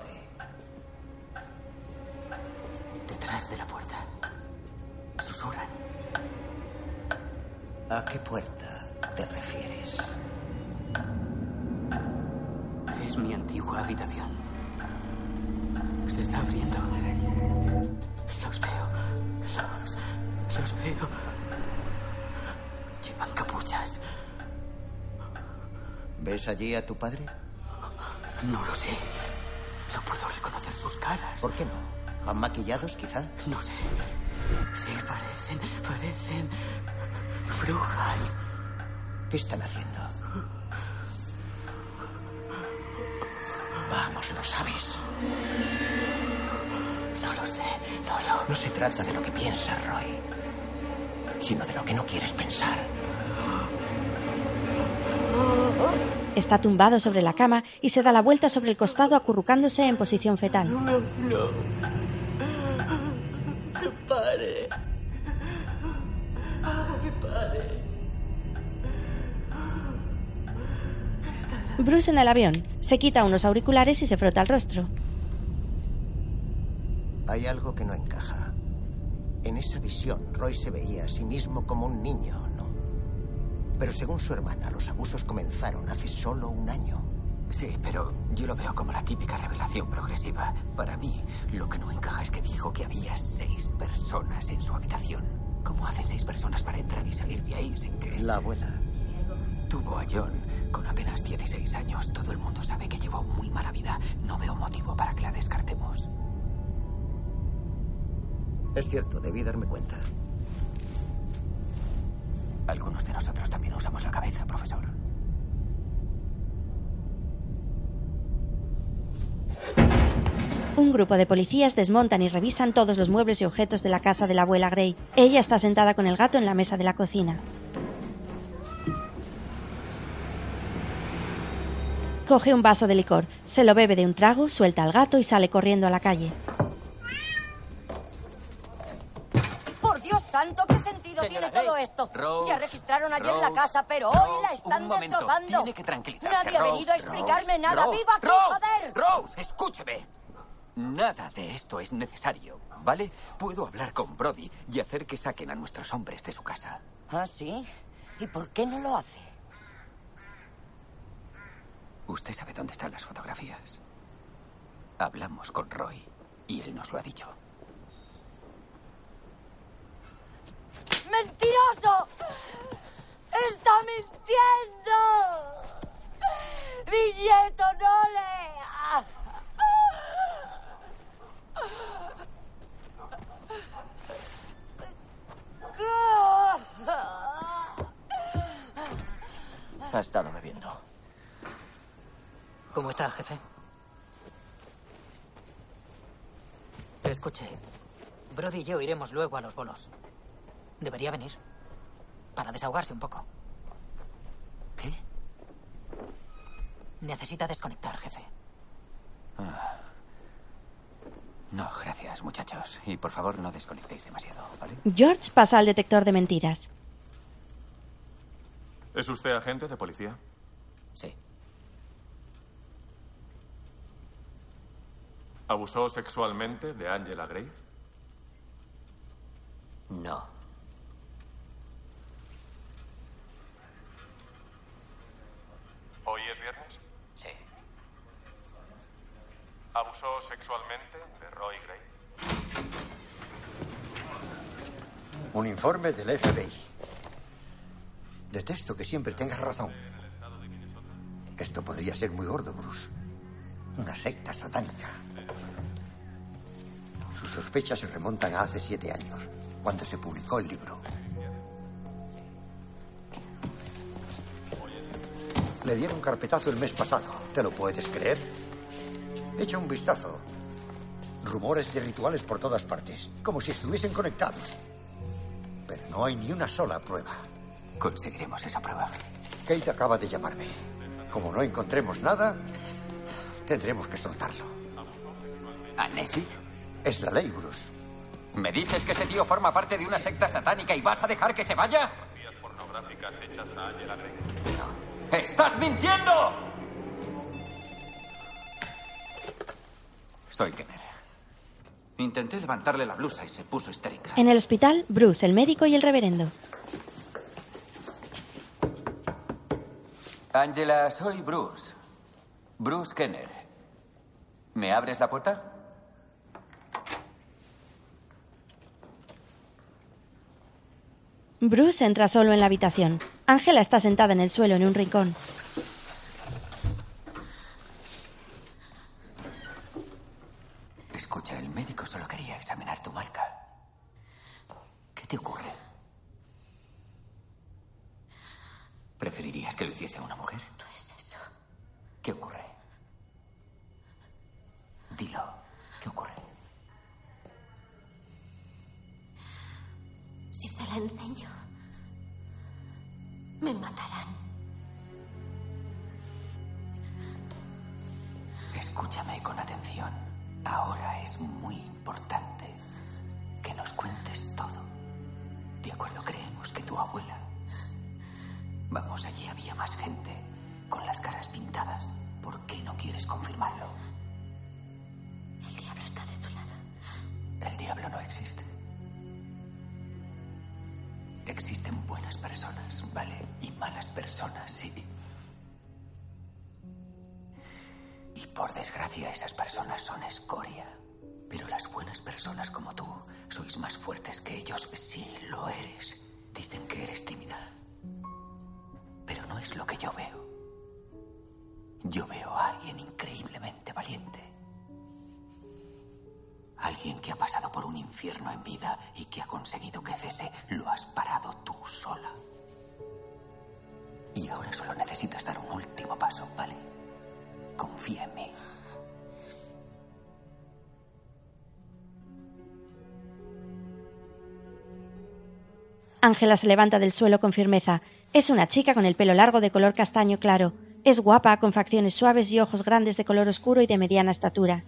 Detrás de la puerta. Susurran. ¿A qué puerta te refieres? Es mi antigua habitación. Se está abriendo. Los veo. Los, los veo. ¿Ves allí a tu padre? No lo sé. No puedo reconocer sus caras. ¿Por qué no? ¿Van maquillados, quizá? No sé. Sí, parecen, parecen brujas. ¿Qué están haciendo? Vamos, lo sabes. No lo sé, no lo... No se trata de lo que piensas, Roy, sino de lo que no quieres pensar. Está tumbado sobre la cama y se da la vuelta sobre el costado acurrucándose en posición fetal. No, no. Que pare. Que pare. Bruce en el avión. Se quita unos auriculares y se frota el rostro. Hay algo que no encaja. En esa visión, Roy se veía a sí mismo como un niño. Pero según su hermana, los abusos comenzaron hace solo un año. Sí, pero yo lo veo como la típica revelación progresiva. Para mí, lo que no encaja es que dijo que había seis personas en su habitación. ¿Cómo hacen seis personas para entrar y salir de ahí sin que... La abuela. Tuvo a John con apenas 16 años. Todo el mundo sabe que llevó muy mala vida. No veo motivo para que la descartemos. Es cierto, debí darme cuenta. Algunos de nosotros también usamos la cabeza, profesor. Un grupo de policías desmontan y revisan todos los muebles y objetos de la casa de la abuela Gray. Ella está sentada con el gato en la mesa de la cocina. Coge un vaso de licor, se lo bebe de un trago, suelta al gato y sale corriendo a la calle. Por Dios santo, ¿qué sentido Señora tiene todo esto? Rose, ya registraron ayer la casa, pero hoy la están destrozando. tiene que tranquilizarse, Nadie ha venido a explicarme nada. ¡Viva aquí, joder! Rose, escúcheme. Nada de esto es necesario, ¿vale? Puedo hablar con Brody y hacer que saquen a nuestros hombres de su casa. ¿Ah, sí? ¿Y por qué no lo hace? Usted sabe dónde están las fotografías. Hablamos con Roy y él nos lo ha dicho. ¡Mentiroso! ¡Está mintiendo! ¡Mi nieto no le... Ha estado bebiendo. ¿Cómo está, jefe? Escuche, Brody y yo iremos luego a los bolos. Debería venir. Para desahogarse un poco. ¿Qué? Necesita desconectar, jefe. Ah. No, gracias, muchachos. Y por favor, no desconectéis demasiado, ¿vale? George pasa al detector de mentiras. ¿Es usted agente de policía? Sí. ¿Abusó sexualmente de Angela Gray? No. ¿Hoy es viernes? Sí. ¿Abusó sexualmente de Roy Gray? Un informe del FBI. Detesto que siempre tengas razón. Esto podría ser muy gordo, Bruce. Una secta satánica. Sus sospechas se remontan a hace siete años, cuando se publicó el libro. Le dieron carpetazo el mes pasado. ¿Te lo puedes creer? Echa un vistazo. Rumores de rituales por todas partes, como si estuviesen conectados. Pero no hay ni una sola prueba. Conseguiremos esa prueba. Kate acaba de llamarme. Como no encontremos nada, tendremos que soltarlo. ¿A? Es la ley, Bruce. ¿Me dices que ese tío forma parte de una secta satánica y vas a dejar que se vaya? ¡Estás mintiendo! Soy Kenner. Intenté levantarle la blusa y se puso histérica. En el hospital, Bruce, el médico y el reverendo. Angela, soy Bruce. Bruce Kenner. ¿Me abres la puerta? Bruce entra solo en la habitación. Angela está sentada en el suelo en un rincón. Escucha, el médico solo quería examinar tu marca. ¿Qué te ocurre? ¿Preferirías que lo hiciese una mujer? No es eso. ¿Qué ocurre? Dilo. ¿Qué ocurre? Si se la enseño, me matarán. Escúchame con atención. Ahora es muy importante que nos cuentes todo. De acuerdo, creemos que tu abuela. Vamos, allí había más gente con las caras pintadas. ¿Por qué no quieres confirmarlo? El diablo está de su lado. El diablo no existe. Existen buenas personas, ¿vale? Y malas personas, sí. Y por desgracia esas personas son escoria. Pero las buenas personas como tú sois más fuertes que ellos. Sí, lo eres. Dicen que eres tímida. Pero no es lo que yo veo. Yo veo a alguien increíblemente valiente. Alguien que ha pasado por un infierno en vida y que ha conseguido que cese. Lo has parado tú sola. Y ahora solo necesitas dar un último paso, ¿vale? Confía en mí. Ángela se levanta del suelo con firmeza. Es una chica con el pelo largo de color castaño claro. Es guapa, con facciones suaves y ojos grandes de color oscuro y de mediana estatura.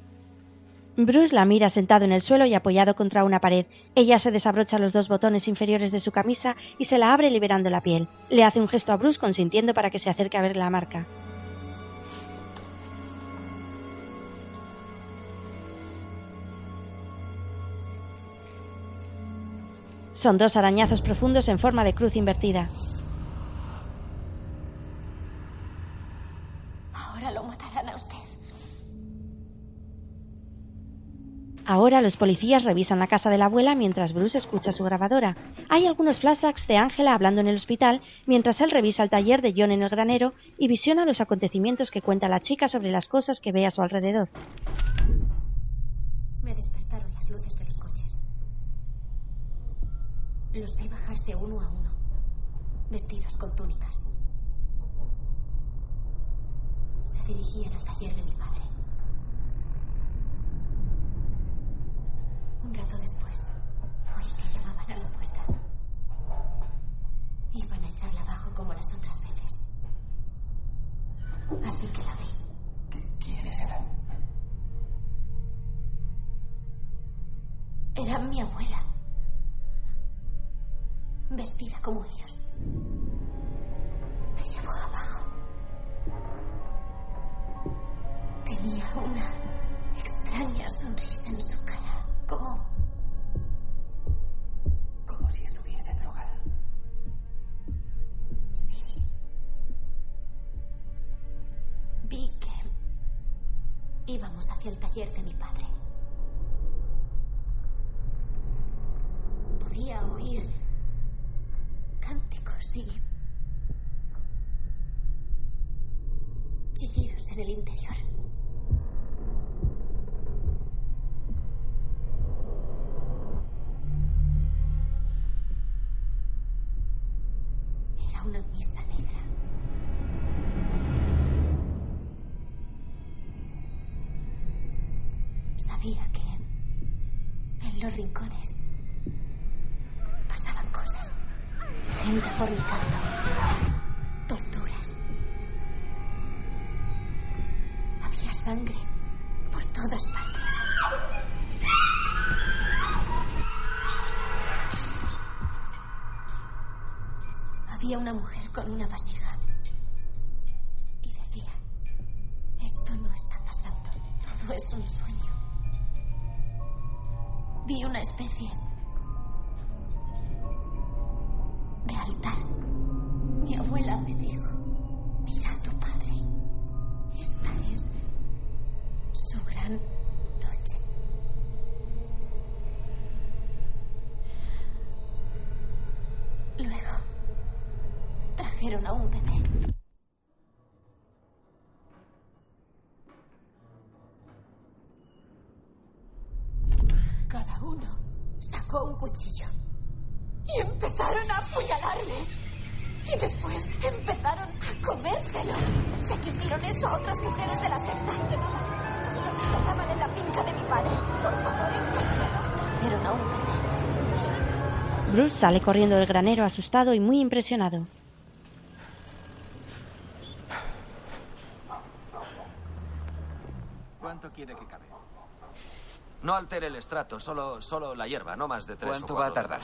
Bruce la mira sentado en el suelo y apoyado contra una pared. Ella se desabrocha los dos botones inferiores de su camisa y se la abre liberando la piel. Le hace un gesto a Bruce consintiendo para que se acerque a ver la marca. Son dos arañazos profundos en forma de cruz invertida. Ahora lo matarán a usted. Ahora los policías revisan la casa de la abuela mientras Bruce escucha su grabadora. Hay algunos flashbacks de Ángela hablando en el hospital mientras él revisa el taller de John en el granero y visiona los acontecimientos que cuenta la chica sobre las cosas que ve a su alrededor. Me despertaron las luces de. Los vi bajarse uno a uno, vestidos con túnicas. Se dirigían al taller de mi padre. Un rato después, oí que llamaban a la puerta. Iban a echarla abajo como las otras veces. Así que la abrí. ¿Quiénes eran? Era mi abuela. Vestida como ellos. Me llevó abajo. Tenía una extraña sonrisa en su cara. Como. Como si estuviese drogada. Sí. Vi que íbamos hacia el taller de mi padre. Podía oír cánticos y chillidos en el interior. Era una misa sangre por todas partes. Había una mujer con una vasija. Sale corriendo del granero asustado y muy impresionado. ¿Cuánto quiere que cabe? No altere el estrato, solo, solo la hierba, no más de tres ¿Cuánto o va a tardar?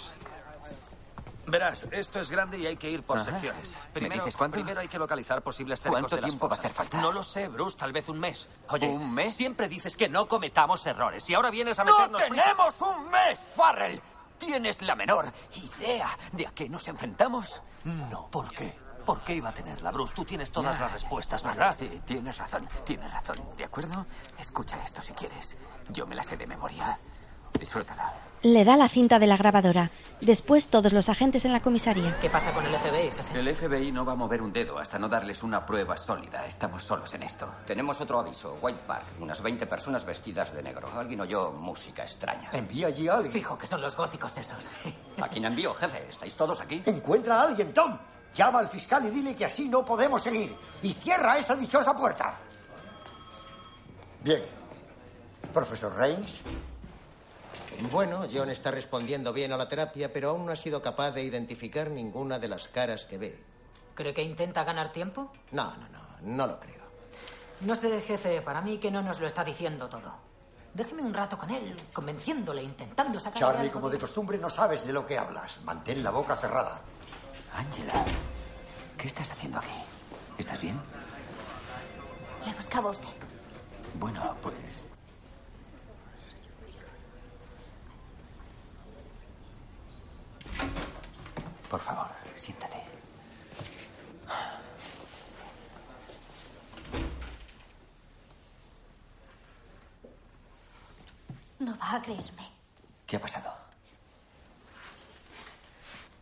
Verás, esto es grande y hay que ir por Ajá. secciones. ¿Me dices cuánto? Primero hay que localizar posibles ¿Cuánto cercos de las tiempo va a fosas. hacer falta? No lo sé, Bruce, tal vez un mes. Oye, ¿Un mes? Siempre dices que no cometamos errores y ahora vienes a ¡No meternos prisa. tenemos un mes, Farrell! ¿Tienes la menor idea de a qué nos enfrentamos? No, ¿por qué? ¿Por qué iba a tenerla, Bruce? Tú tienes todas las respuestas, ¿verdad? Sí, tienes razón, tienes razón. ¿De acuerdo? Escucha esto si quieres. Yo me la sé de memoria. Disfrútala. Le da la cinta de la grabadora. Después todos los agentes en la comisaría. ¿Qué pasa con el FBI, jefe? El FBI no va a mover un dedo hasta no darles una prueba sólida. Estamos solos en esto. Tenemos otro aviso. White Park. Unas 20 personas vestidas de negro. Alguien oyó música extraña. Envía allí a alguien. Fijo que son los góticos esos. ¿A quién envío, jefe? ¿Estáis todos aquí? Encuentra a alguien, Tom. Llama al fiscal y dile que así no podemos seguir. Y cierra esa dichosa puerta. Bien. Profesor Reigns, Bueno, John está respondiendo bien a la terapia, pero aún no ha sido capaz de identificar ninguna de las caras que ve. ¿Cree que intenta ganar tiempo? No, no, no, no lo creo. No sé, jefe, para mí que no nos lo está diciendo todo. Déjeme un rato con él, convenciéndole, intentando sacar Charlie, como de costumbre, no sabes de lo que hablas. Mantén la boca cerrada. Ángela, ¿qué estás haciendo aquí? ¿Estás bien? Le buscaba a usted. Bueno, pues... Por favor, siéntate. No va a creerme. ¿Qué ha pasado?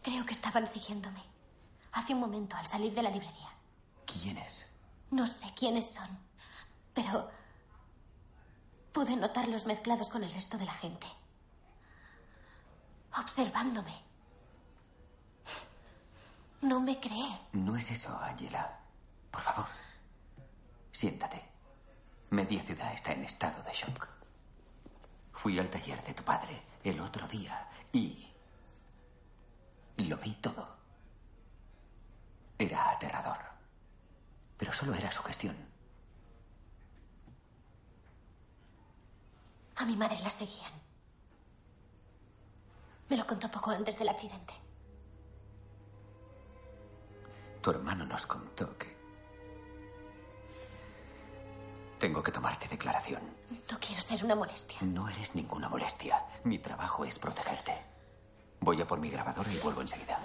Creo que estaban siguiéndome. Hace un momento, al salir de la librería. ¿Quién es? No sé quiénes son, pero pude notarlos mezclados con el resto de la gente. Observándome. No me cree. No es eso, Angela. Por favor, siéntate. Media ciudad está en estado de shock. Fui al taller de tu padre el otro día y lo vi todo. Era aterrador. Pero solo era su gestión. A mi madre la seguían. Me lo contó poco antes del accidente. Tu hermano nos contó que... Tengo que tomarte declaración. No quiero ser una molestia. No eres ninguna molestia. Mi trabajo es protegerte. Voy a por mi grabadora y vuelvo enseguida.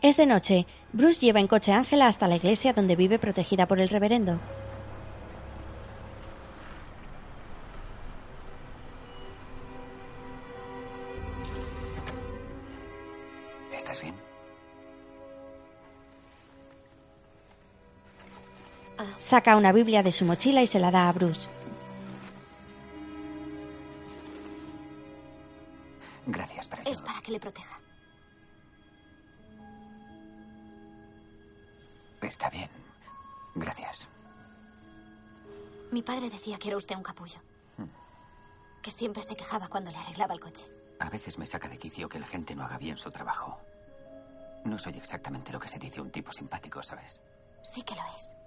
Es de noche. Bruce lleva en coche a Ángela hasta la iglesia donde vive protegida por el reverendo. Saca una Biblia de su mochila y se la da a Bruce. Gracias, pero Es para que le proteja. Está bien. Gracias. Mi padre decía que era usted un capullo. Que siempre se quejaba cuando le arreglaba el coche. A veces me saca de quicio que la gente no haga bien su trabajo. No soy exactamente lo que se dice un tipo simpático, ¿sabes? Sí que lo es.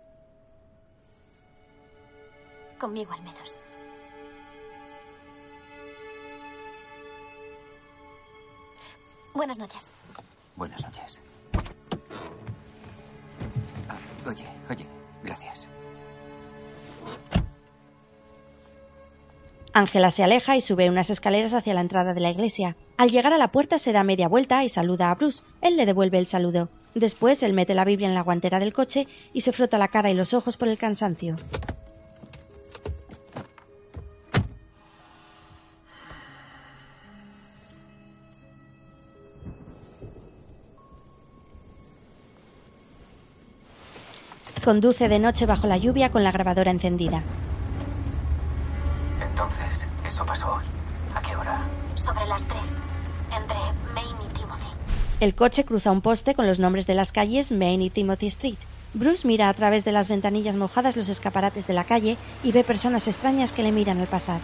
Conmigo al menos. Buenas noches. Buenas noches. Ah, Oye, oye, gracias. Ángela se aleja y sube unas escaleras hacia la entrada de la iglesia. Al llegar a la puerta se da media vuelta y saluda a Bruce. Él le devuelve el saludo. Después él mete la Biblia en la guantera del coche y se frota la cara y los ojos por el cansancio. Conduce de noche bajo la lluvia con la grabadora encendida. Entonces, eso pasó hoy. ¿A qué hora? Sobre las tres. Entre Maine y Timothy. El coche cruza un poste con los nombres de las calles Main y Timothy Street. Bruce mira a través de las ventanillas mojadas los escaparates de la calle y ve personas extrañas que le miran al pasar.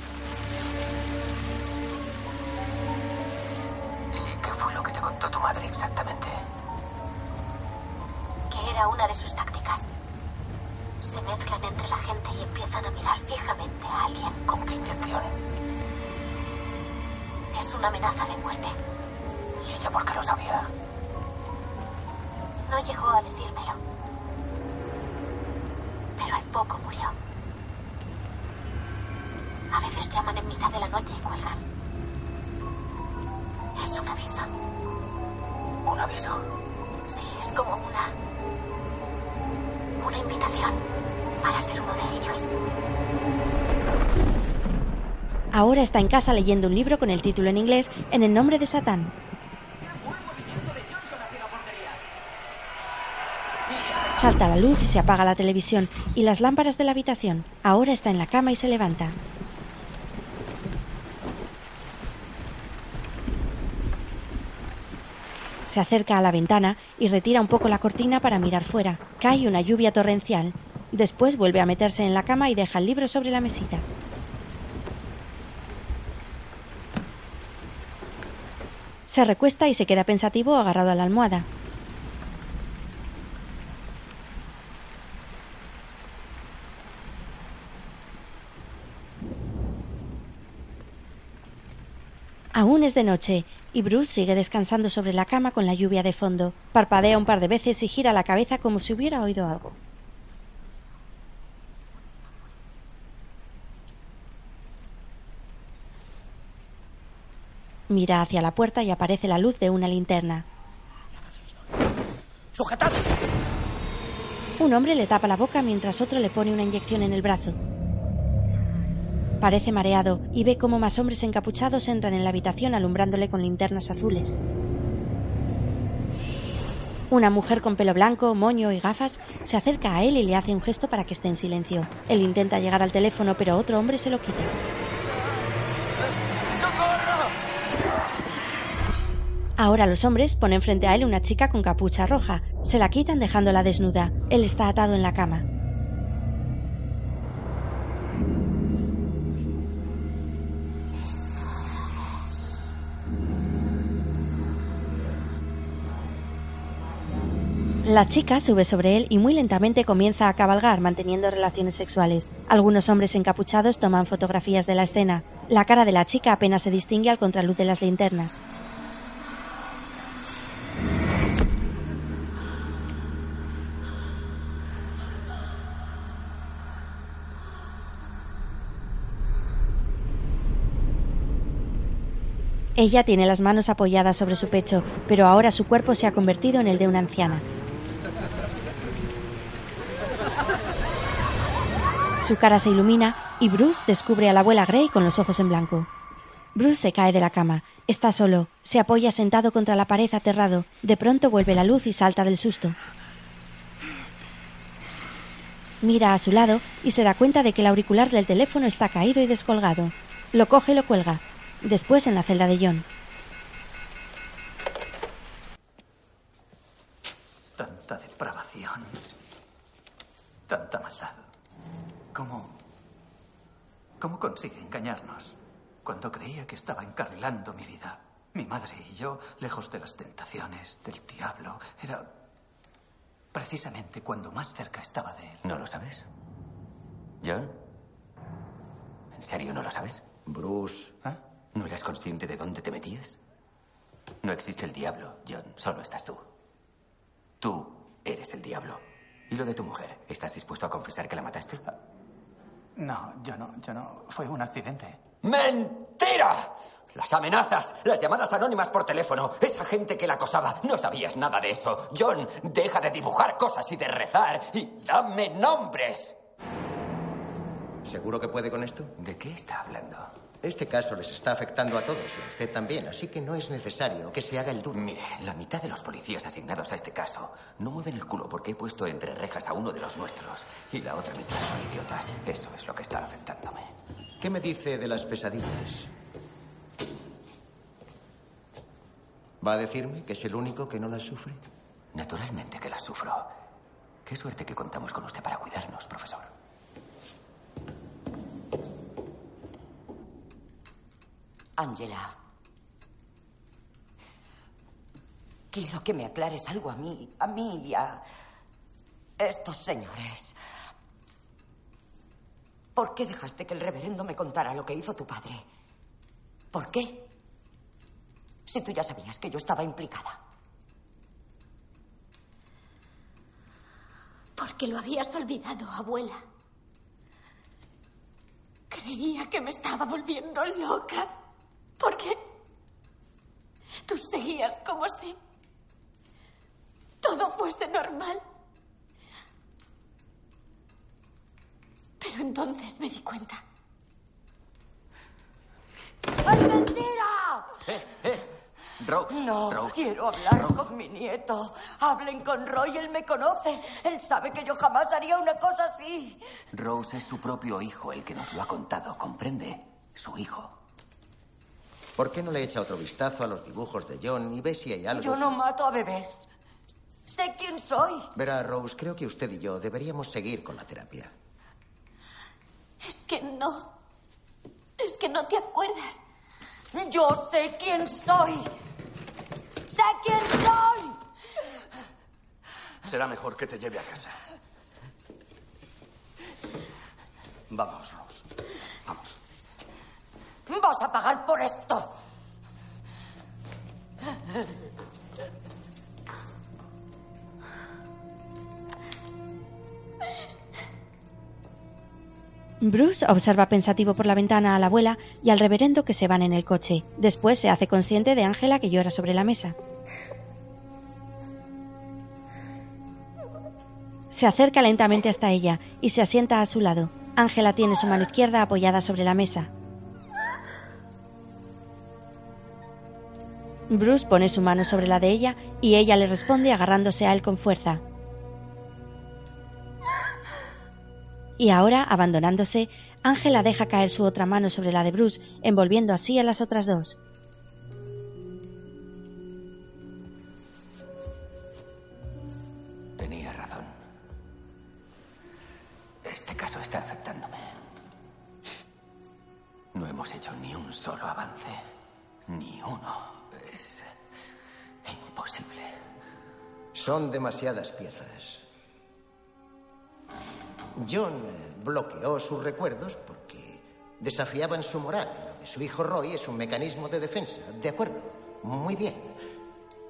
Una amenaza de muerte. ¿Y ella por qué lo sabía? No llegó a decírmelo. Pero al poco murió. A veces llaman en mitad de la noche y cuelgan. Es un aviso. ¿Un aviso? Sí, es como una. una invitación para ser uno de ellos. Ahora está en casa leyendo un libro con el título en inglés En el nombre de Satán. Salta la luz y se apaga la televisión y las lámparas de la habitación. Ahora está en la cama y se levanta. Se acerca a la ventana y retira un poco la cortina para mirar fuera. Cae una lluvia torrencial. Después vuelve a meterse en la cama y deja el libro sobre la mesita. Se recuesta y se queda pensativo agarrado a la almohada. Aún es de noche y Bruce sigue descansando sobre la cama con la lluvia de fondo. Parpadea un par de veces y gira la cabeza como si hubiera oído algo. Mira hacia la puerta y aparece la luz de una linterna. ¡Sujetad! Un hombre le tapa la boca mientras otro le pone una inyección en el brazo. Parece mareado y ve cómo más hombres encapuchados entran en la habitación alumbrándole con linternas azules. Una mujer con pelo blanco, moño y gafas se acerca a él y le hace un gesto para que esté en silencio. Él intenta llegar al teléfono, pero otro hombre se lo quita. Ahora los hombres ponen frente a él una chica con capucha roja. Se la quitan dejándola desnuda. Él está atado en la cama. La chica sube sobre él y muy lentamente comienza a cabalgar manteniendo relaciones sexuales. Algunos hombres encapuchados toman fotografías de la escena. La cara de la chica apenas se distingue al contraluz de las linternas. Ella tiene las manos apoyadas sobre su pecho, pero ahora su cuerpo se ha convertido en el de una anciana. Su cara se ilumina y Bruce descubre a la abuela Gray con los ojos en blanco. Bruce se cae de la cama. Está solo. Se apoya sentado contra la pared aterrado. De pronto vuelve la luz y salta del susto. Mira a su lado y se da cuenta de que el auricular del teléfono está caído y descolgado. Lo coge y lo cuelga. Después en la celda de John. Tanta depravación. Tanta maldad. ¿Cómo. ¿Cómo consigue engañarnos? Cuando creía que estaba encarrilando mi vida. Mi madre y yo, lejos de las tentaciones del diablo, era precisamente cuando más cerca estaba de él. ¿No lo sabes? ¿John? ¿En serio no lo sabes? Bruce. ¿Ah? ¿No eras consciente de dónde te metías? No existe el diablo, John. Solo estás tú. Tú eres el diablo. ¿Y lo de tu mujer? ¿Estás dispuesto a confesar que la mataste? No, yo no, yo no. Fue un accidente. ¡Mentira! Las amenazas, las llamadas anónimas por teléfono, esa gente que la acosaba, no sabías nada de eso. John, deja de dibujar cosas y de rezar y dame nombres. ¿Seguro que puede con esto? ¿De qué está hablando? Este caso les está afectando a todos y a usted también, así que no es necesario que se haga el duro. Mire, la mitad de los policías asignados a este caso no mueven el culo porque he puesto entre rejas a uno de los nuestros y la otra mitad son idiotas. Eso es lo que está afectándome. ¿Qué me dice de las pesadillas? ¿Va a decirme que es el único que no las sufre? Naturalmente que las sufro. Qué suerte que contamos con usted para cuidarnos, profesor. Angela. Quiero que me aclares algo a mí, a mí y a estos señores. ¿Por qué dejaste que el reverendo me contara lo que hizo tu padre? ¿Por qué? Si tú ya sabías que yo estaba implicada. Porque lo habías olvidado, abuela. Creía que me estaba volviendo loca. Porque tú seguías como si todo fuese normal. Pero entonces me di cuenta. ¡Es mentira! ¡Eh, eh! Rose, No, Rose. quiero hablar con mi nieto. Hablen con Roy, él me conoce. Él sabe que yo jamás haría una cosa así. Rose es su propio hijo el que nos lo ha contado, ¿comprende? Su hijo. ¿Por qué no le echa otro vistazo a los dibujos de John y ve si hay algo? Yo no mato a bebés. Sé quién soy. Verá, Rose, creo que usted y yo deberíamos seguir con la terapia. Es que no. Es que no te acuerdas. Yo sé quién soy. Sé quién soy. Será mejor que te lleve a casa. Vamos, Rose. Vamos. Vas a pagar por esto. Bruce observa pensativo por la ventana a la abuela y al reverendo que se van en el coche. Después se hace consciente de Ángela que llora sobre la mesa. Se acerca lentamente hasta ella y se asienta a su lado. Ángela tiene su mano izquierda apoyada sobre la mesa. Bruce pone su mano sobre la de ella y ella le responde agarrándose a él con fuerza. Y ahora, abandonándose, Ángela deja caer su otra mano sobre la de Bruce, envolviendo así a las otras dos. Tenía razón. Este caso está afectándome. No hemos hecho ni un solo avance. Ni uno. Es imposible. Son demasiadas piezas. John eh, bloqueó sus recuerdos porque desafiaban su moral. Lo de su hijo Roy es un mecanismo de defensa. De acuerdo. Muy bien.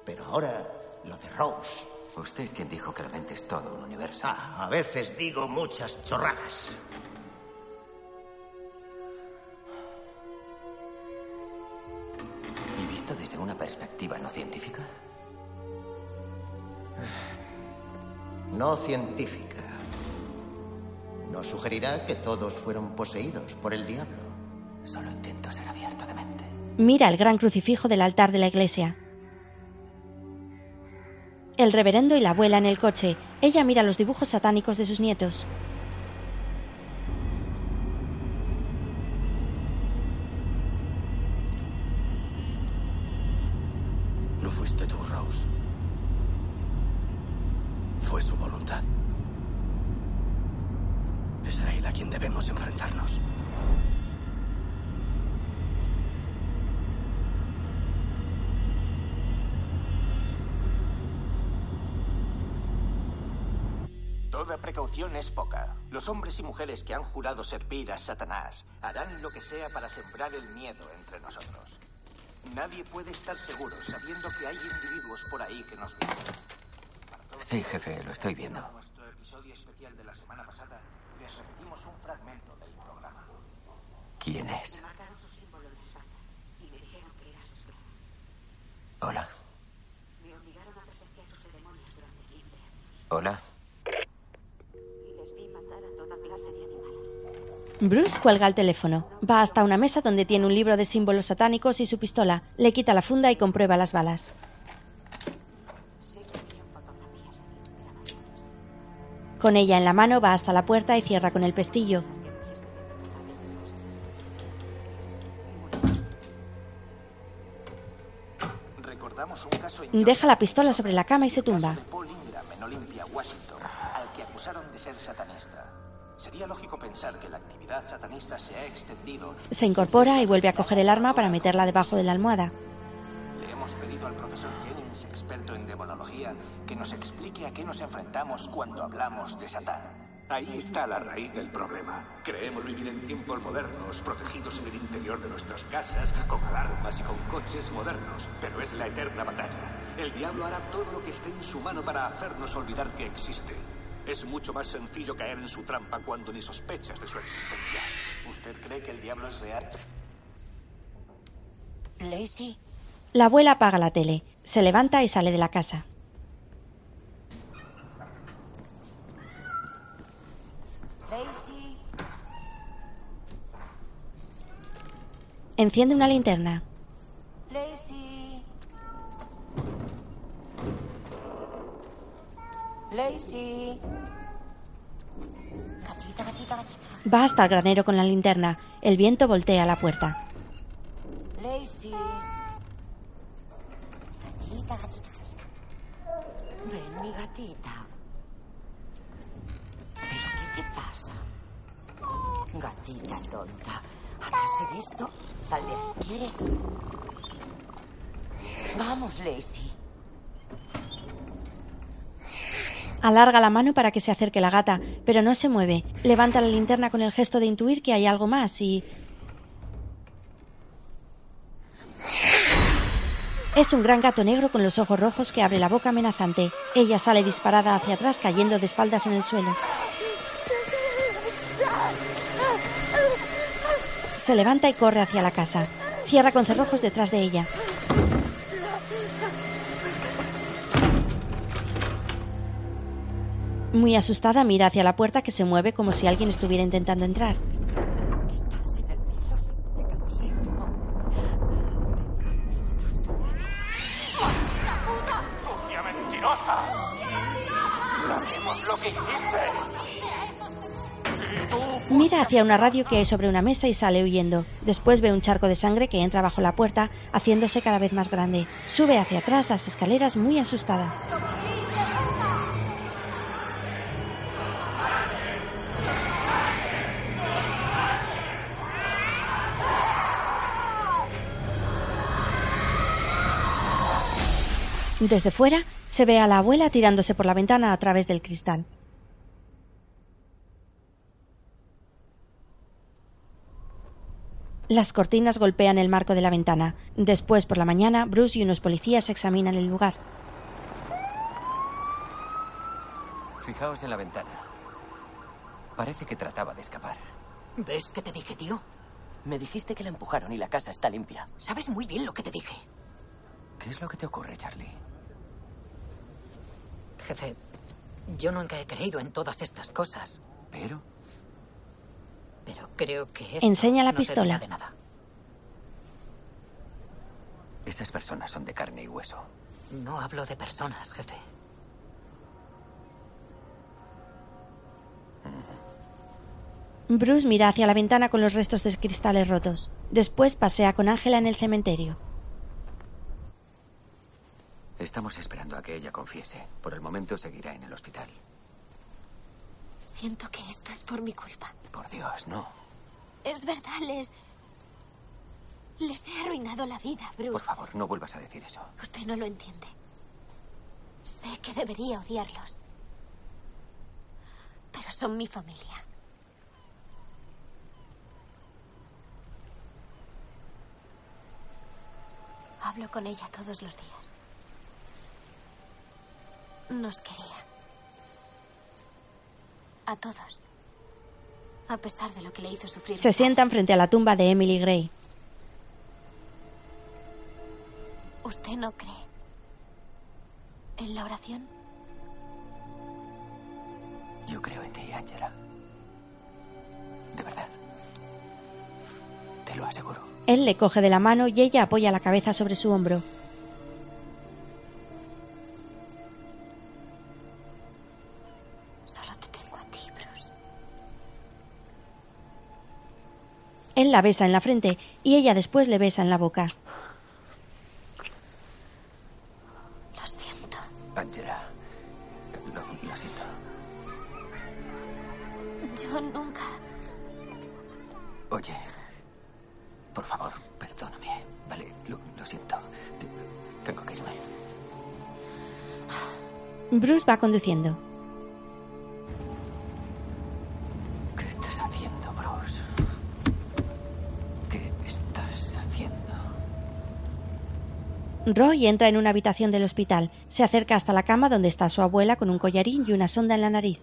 Pero ahora, lo de Rose. Usted es quien dijo que la mente es todo un universo. Ah, a veces digo muchas chorradas. ¿Y visto desde una perspectiva no científica? No científica. ¿No sugerirá que todos fueron poseídos por el diablo? Solo intento ser abierto de mente. Mira el gran crucifijo del altar de la iglesia. El reverendo y la abuela en el coche. Ella mira los dibujos satánicos de sus nietos. No fuiste tú, Rose. Fue su voluntad. Es a él a quien debemos enfrentarnos. Toda precaución es poca. Los hombres y mujeres que han jurado servir a Satanás harán lo que sea para sembrar el miedo entre nosotros. Nadie puede estar seguro sabiendo que hay individuos por ahí que nos vigilan. Sí, jefe, lo estoy viendo. Toda clase de animales. Bruce cuelga el teléfono. Va hasta una mesa donde tiene un libro de símbolos satánicos y su pistola. Le quita la funda y comprueba las balas. Con ella en la mano va hasta la puerta y cierra con el pestillo. Deja la pistola sobre la cama y se tumba. Se incorpora y vuelve a coger el arma para meterla debajo de la almohada. Le hemos pedido al profesor Jennings, experto en demonología, que nos explique a qué nos enfrentamos cuando hablamos de Satán. Ahí está la raíz del problema. Creemos vivir en tiempos modernos, protegidos en el interior de nuestras casas, con alarmas y con coches modernos. Pero es la eterna batalla. El diablo hará todo lo que esté en su mano para hacernos olvidar que existe. Es mucho más sencillo caer en su trampa cuando ni sospechas de su existencia. ¿Usted cree que el diablo es real? Lacey, La abuela apaga la tele. Se levanta y sale de la casa. Lacey, Enciende una linterna. Lacey. Lacey. Gatita, gatita, gatita. Va hasta el granero con la linterna. El viento voltea la puerta. Lacey. Gatita, gatita, gatita. Ven, mi gatita. ¿Pero qué te pasa? Gatita tonta. ¿Habrás visto? ¿Quieres? Vamos, Lacey. Alarga la mano para que se acerque la gata, pero no se mueve. Levanta la linterna con el gesto de intuir que hay algo más y... Es un gran gato negro con los ojos rojos que abre la boca amenazante. Ella sale disparada hacia atrás cayendo de espaldas en el suelo. Se levanta y corre hacia la casa. Cierra con cerrojos detrás de ella. Muy asustada mira hacia la puerta que se mueve como si alguien estuviera intentando entrar. ¡Sucia mentirosa! ¡Sabemos lo que hiciste! Mira hacia una radio que hay sobre una mesa y sale huyendo. Después ve un charco de sangre que entra bajo la puerta, haciéndose cada vez más grande. Sube hacia atrás las escaleras muy asustada. Desde fuera se ve a la abuela tirándose por la ventana a través del cristal. Las cortinas golpean el marco de la ventana. Después, por la mañana, Bruce y unos policías examinan el lugar. Fijaos en la ventana. Parece que trataba de escapar. ¿Ves qué te dije, tío? Me dijiste que la empujaron y la casa está limpia. Sabes muy bien lo que te dije. ¿Qué es lo que te ocurre, Charlie? Jefe, yo nunca he creído en todas estas cosas. ¿Pero? Pero creo que Enseña la no pistola. de nada. Esas personas son de carne y hueso. No hablo de personas, jefe. Bruce mira hacia la ventana con los restos de cristales rotos. Después pasea con Ángela en el cementerio. Estamos esperando a que ella confiese. Por el momento seguirá en el hospital. Siento que esto es por mi culpa. Por Dios, no. Es verdad, les. Les he arruinado la vida, Bruce. Por favor, no vuelvas a decir eso. Usted no lo entiende. Sé que debería odiarlos. Pero son mi familia. Hablo con ella todos los días. Nos quería. A todos. A pesar de lo que le hizo sufrir. Se sientan frente a la tumba de Emily Gray. ¿Usted no cree en la oración? Yo creo en ti, Angela. De verdad. Te lo aseguro. Él le coge de la mano y ella apoya la cabeza sobre su hombro. Él la besa en la frente y ella después le besa en la boca. Lo siento. Angela. Lo, lo siento. Yo nunca. Oye. Por favor, perdóname. Vale, lo, lo siento. Te- Tengo que irme. Bruce va conduciendo. Roy entra en una habitación del hospital. Se acerca hasta la cama donde está su abuela con un collarín y una sonda en la nariz.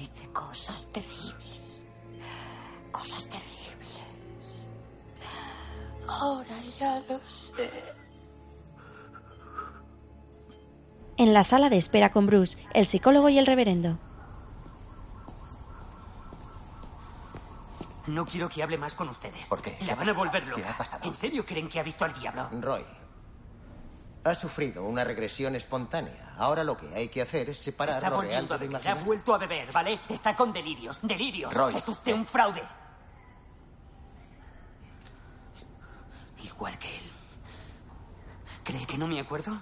Hice cosas terribles. Cosas terribles. Ahora ya lo sé. En la sala de espera con Bruce, el psicólogo y el reverendo. No quiero que hable más con ustedes. ¿Por qué? La van a volver ¿Qué ha pasado? ¿En serio creen que ha visto al diablo? Roy, ha sufrido una regresión espontánea. Ahora lo que hay que hacer es separar Está lo real volviendo de a lo beber. Ha imaginario. vuelto a beber, ¿vale? Está con delirios. Delirios. Roy. Es usted un fraude. Igual que él. ¿Cree que no me acuerdo?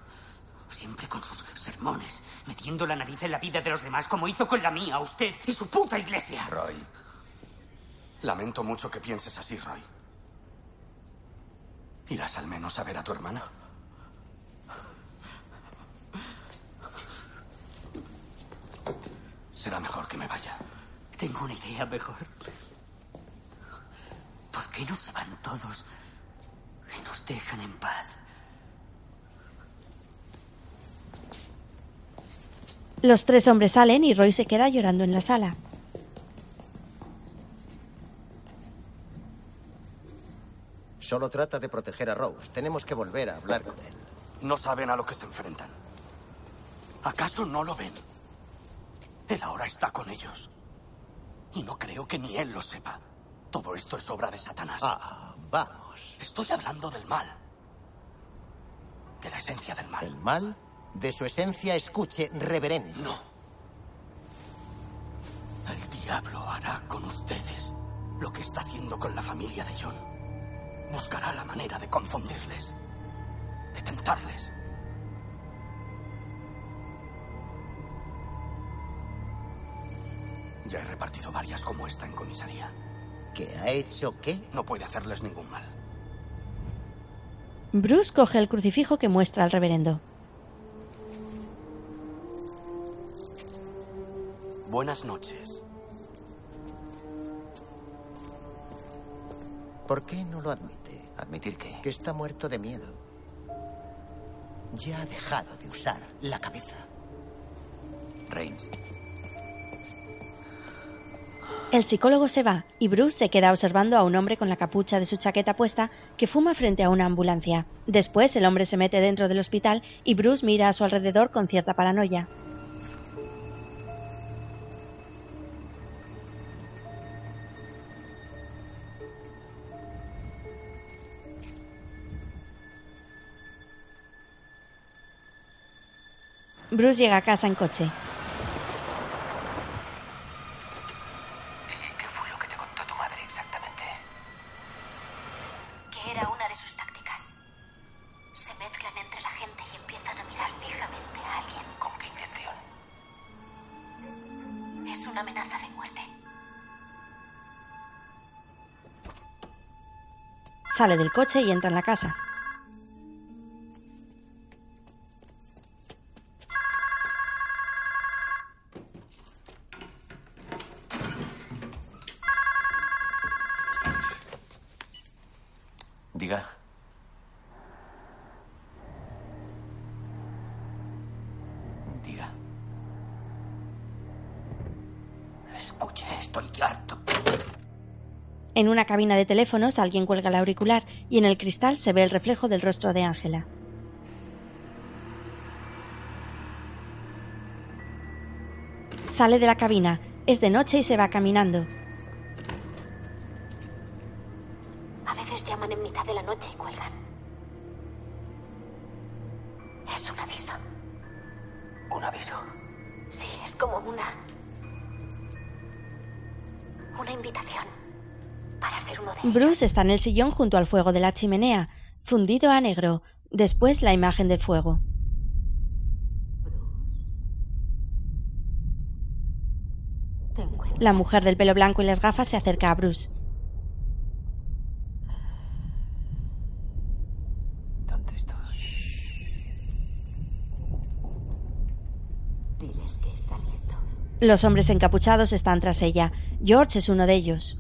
Siempre con sus sermones, metiendo la nariz en la vida de los demás como hizo con la mía, usted y su puta iglesia. Roy. Lamento mucho que pienses así, Roy. ¿Irás al menos a ver a tu hermana? Será mejor que me vaya. Tengo una idea mejor. ¿Por qué no se van todos y nos dejan en paz? Los tres hombres salen y Roy se queda llorando en la sala. Solo trata de proteger a Rose. Tenemos que volver a hablar con él. No saben a lo que se enfrentan. ¿Acaso no lo ven? Él ahora está con ellos. Y no creo que ni él lo sepa. Todo esto es obra de Satanás. Ah, vamos. Estoy hablando del mal. De la esencia del mal. ¿El mal? De su esencia, escuche, reverendo. No. El diablo hará con ustedes lo que está haciendo con la familia de John. Buscará la manera de confundirles, de tentarles. Ya he repartido varias como esta en comisaría. ¿Qué ha hecho qué? No puede hacerles ningún mal. Bruce coge el crucifijo que muestra al reverendo. Buenas noches. ¿Por qué no lo admite? ¿Admitir qué? Que está muerto de miedo. Ya ha dejado de usar la cabeza. Reigns. El psicólogo se va y Bruce se queda observando a un hombre con la capucha de su chaqueta puesta que fuma frente a una ambulancia. Después el hombre se mete dentro del hospital y Bruce mira a su alrededor con cierta paranoia. Bruce llega a casa en coche. Sale del coche y entra en la casa. En una cabina de teléfonos alguien cuelga el auricular y en el cristal se ve el reflejo del rostro de Ángela. Sale de la cabina. Es de noche y se va caminando. A veces llaman en mitad de la noche y cuelgan. Bruce está en el sillón junto al fuego de la chimenea, fundido a negro. Después la imagen del fuego. La mujer del pelo blanco y las gafas se acerca a Bruce. ¿Dónde estoy? Diles que está listo. Los hombres encapuchados están tras ella. George es uno de ellos.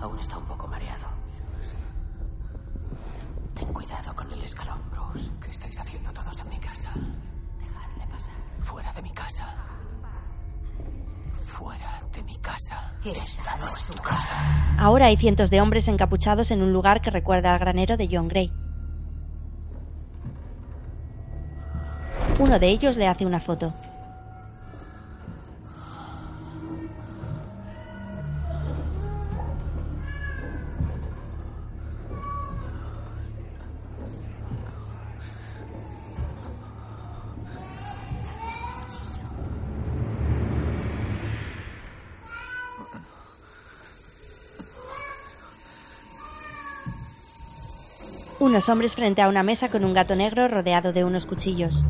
Aún está un poco mareado. Ten cuidado con el escalón, Bruce. ¿Qué estáis haciendo todos en mi casa? Dejadle pasar. Fuera de mi casa. Fuera de mi casa. Esta no es tu casa. Ahora hay cientos de hombres encapuchados en un lugar que recuerda al granero de John Gray. Uno de ellos le hace una foto. Unos hombres frente a una mesa con un gato negro rodeado de unos cuchillos.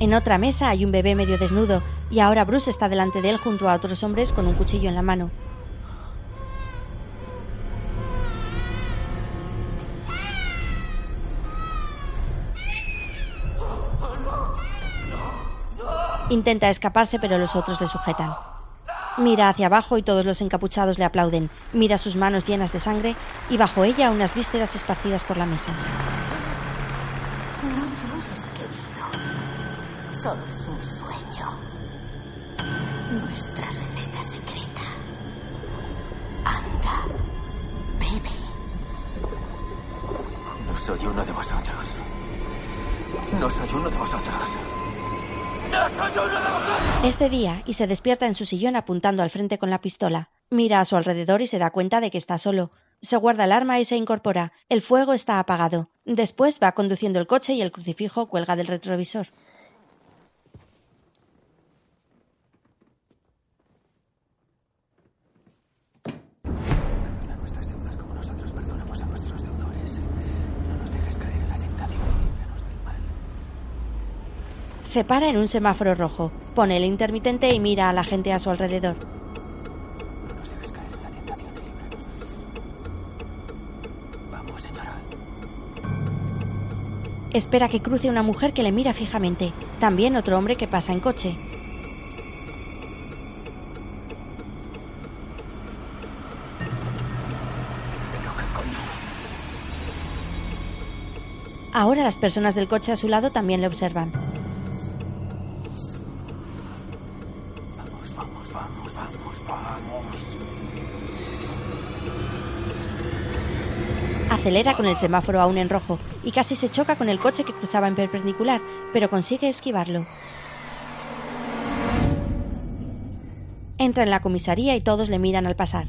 En otra mesa hay un bebé medio desnudo y ahora Bruce está delante de él junto a otros hombres con un cuchillo en la mano. Intenta escaparse pero los otros le sujetan. Mira hacia abajo y todos los encapuchados le aplauden. Mira sus manos llenas de sangre y bajo ella unas vísceras esparcidas por la mesa. No llores, querido. Solo es un sueño. Nuestra receta secreta. Anda, bebe. No soy uno de vosotros. No soy uno de vosotros. Es de día y se despierta en su sillón apuntando al frente con la pistola. Mira a su alrededor y se da cuenta de que está solo. Se guarda el arma y se incorpora. El fuego está apagado. Después va conduciendo el coche y el crucifijo cuelga del retrovisor. Perdona nuestras deudas como nosotros perdonamos a nuestros deudores. No nos dejes caer en la tentación y líbranos del mal. Se para en un semáforo rojo, pone el intermitente y mira a la gente a su alrededor. No nos dejes caer en la tentación y líbranos del mal. Vamos, señora. Espera que cruce una mujer que le mira fijamente. También otro hombre que pasa en coche. Ahora las personas del coche a su lado también le observan. Acelera con el semáforo aún en rojo y casi se choca con el coche que cruzaba en perpendicular, pero consigue esquivarlo. Entra en la comisaría y todos le miran al pasar.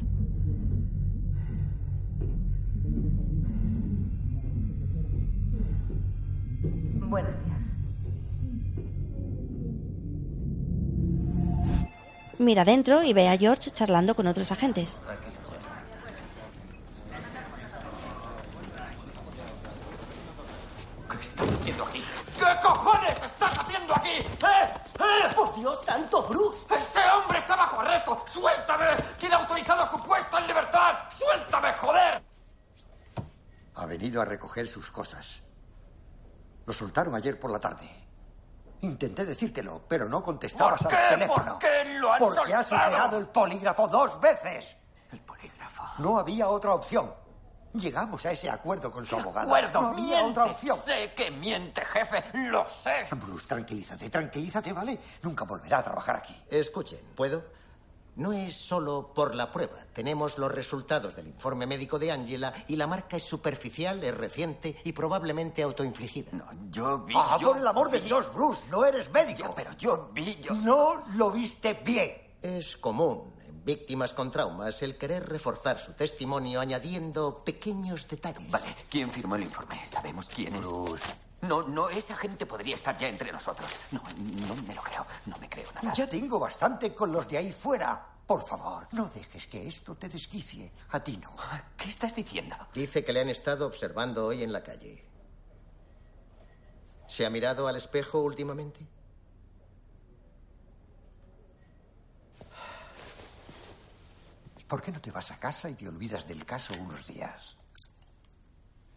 Buenos días. Mira dentro y ve a George charlando con otros agentes. ¿Qué estás haciendo aquí? ¿Qué cojones estás haciendo aquí? ¿Eh? ¿Eh? ¡Por Dios santo, Bruce! ¡Este hombre está bajo arresto! ¡Suéltame! ¿Quién ha autorizado su puesto en libertad? ¡Suéltame, joder! Ha venido a recoger sus cosas. Lo soltaron ayer por la tarde. Intenté decírtelo, pero no contestabas ¿Por al teléfono. ¿Por qué lo han Porque has soltado? superado el polígrafo dos veces. El polígrafo. No había otra opción. Llegamos a ese acuerdo con su abogado. Acuerdo, no miente. otra opción. Sé que miente, jefe. Lo sé. Bruce, tranquilízate, tranquilízate, ¿vale? Nunca volverá a trabajar aquí. Escuchen, ¿puedo? No es solo por la prueba. Tenemos los resultados del informe médico de Angela y la marca es superficial, es reciente y probablemente autoinfligida. No, yo vi. Ah, yo por el amor de Dios, Bruce, no eres médico. pero yo vi, yo... No lo viste bien. Es común víctimas con traumas el querer reforzar su testimonio añadiendo pequeños detalles. Vale, ¿quién firmó el informe? ¿Sabemos quién es? No, no, esa gente podría estar ya entre nosotros. No, no me lo creo. No me creo nada. Ya tengo bastante con los de ahí fuera. Por favor, no dejes que esto te desquicie. A ti no. ¿Qué estás diciendo? Dice que le han estado observando hoy en la calle. ¿Se ha mirado al espejo últimamente? ¿Por qué no te vas a casa y te olvidas del caso unos días?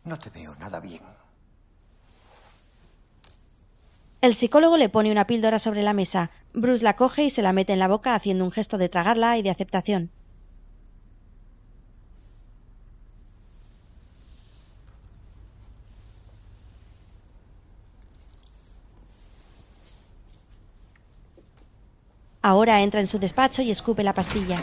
No te veo nada bien. El psicólogo le pone una píldora sobre la mesa. Bruce la coge y se la mete en la boca haciendo un gesto de tragarla y de aceptación. Ahora entra en su despacho y escupe la pastilla.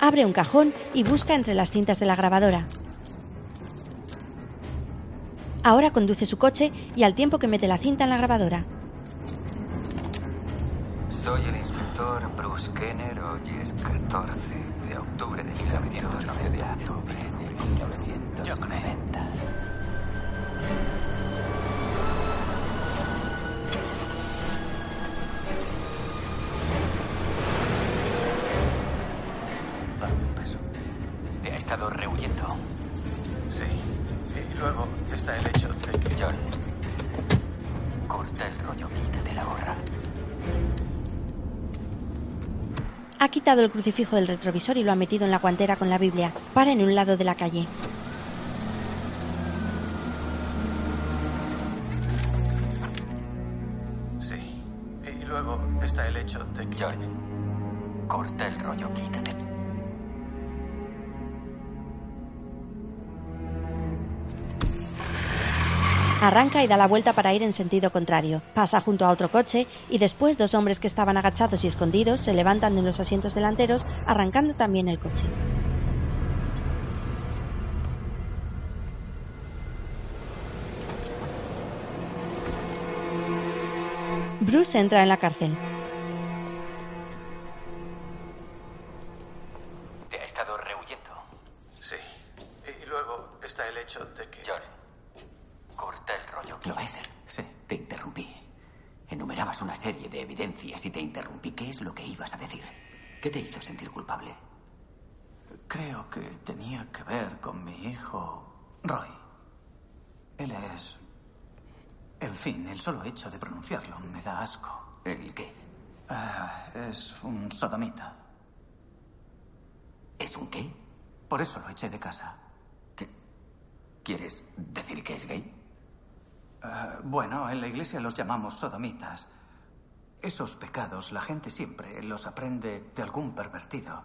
Abre un cajón y busca entre las cintas de la grabadora. Ahora conduce su coche y al tiempo que mete la cinta en la grabadora. Soy el inspector Bruce Kenner. Hoy es 14 de octubre de 1990. de octubre de estado rehuyendo. Sí. Y luego está el hecho de que... John, corta el rollo, quítate la gorra. Ha quitado el crucifijo del retrovisor y lo ha metido en la guantera con la Biblia. Para en un lado de la calle. Sí. Y luego está el hecho de que... John, corta el rollo, quítate. Arranca y da la vuelta para ir en sentido contrario. Pasa junto a otro coche y después dos hombres que estaban agachados y escondidos se levantan de los asientos delanteros, arrancando también el coche. Bruce entra en la cárcel. ¿Lo ves? Sí. Te interrumpí. Enumerabas una serie de evidencias y te interrumpí. ¿Qué es lo que ibas a decir? ¿Qué te hizo sentir culpable? Creo que tenía que ver con mi hijo Roy. Él es... En fin, el solo hecho de pronunciarlo me da asco. ¿El qué? Ah, es un sodomita. ¿Es un qué? Por eso lo eché de casa. ¿Quieres decir que es gay? Ah, bueno, en la iglesia los llamamos sodomitas. Esos pecados la gente siempre los aprende de algún pervertido.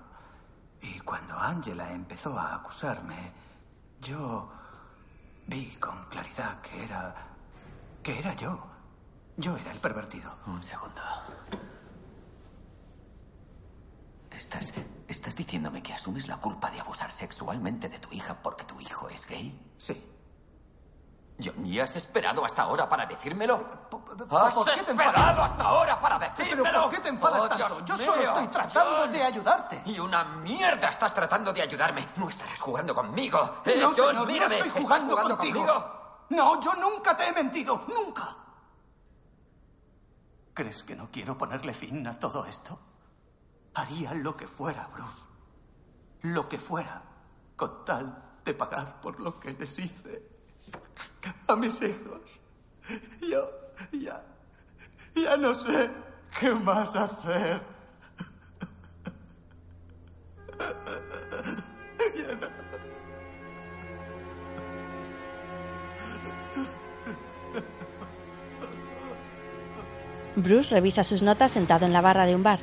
Y cuando Angela empezó a acusarme, yo vi con claridad que era. que era yo. Yo era el pervertido. Un segundo. ¿Estás, ¿Estás diciéndome que asumes la culpa de abusar sexualmente de tu hija porque tu hijo es gay? Sí. John, ¿y has esperado hasta ahora para decírmelo? ¿Has ¿Por qué te esperado hasta ahora para decírmelo? ¿Pero por qué te enfadas Oh, tanto? Dios Yo solo estoy tratando John. de ayudarte. Y una mierda estás tratando de ayudarme. No estarás jugando conmigo. Eh, no, John, señor, mírame. no estoy ¿estás jugando, contigo. No, yo nunca te he mentido. Nunca. ¿Crees que no quiero ponerle fin a todo esto? Haría lo que fuera, Bruce. Lo que fuera. Con tal de pagar por lo que les hice a mis hijos. Yo ya. Ya no sé qué más hacer. Ya no- Bruce revisa sus notas sentado en la barra de un bar.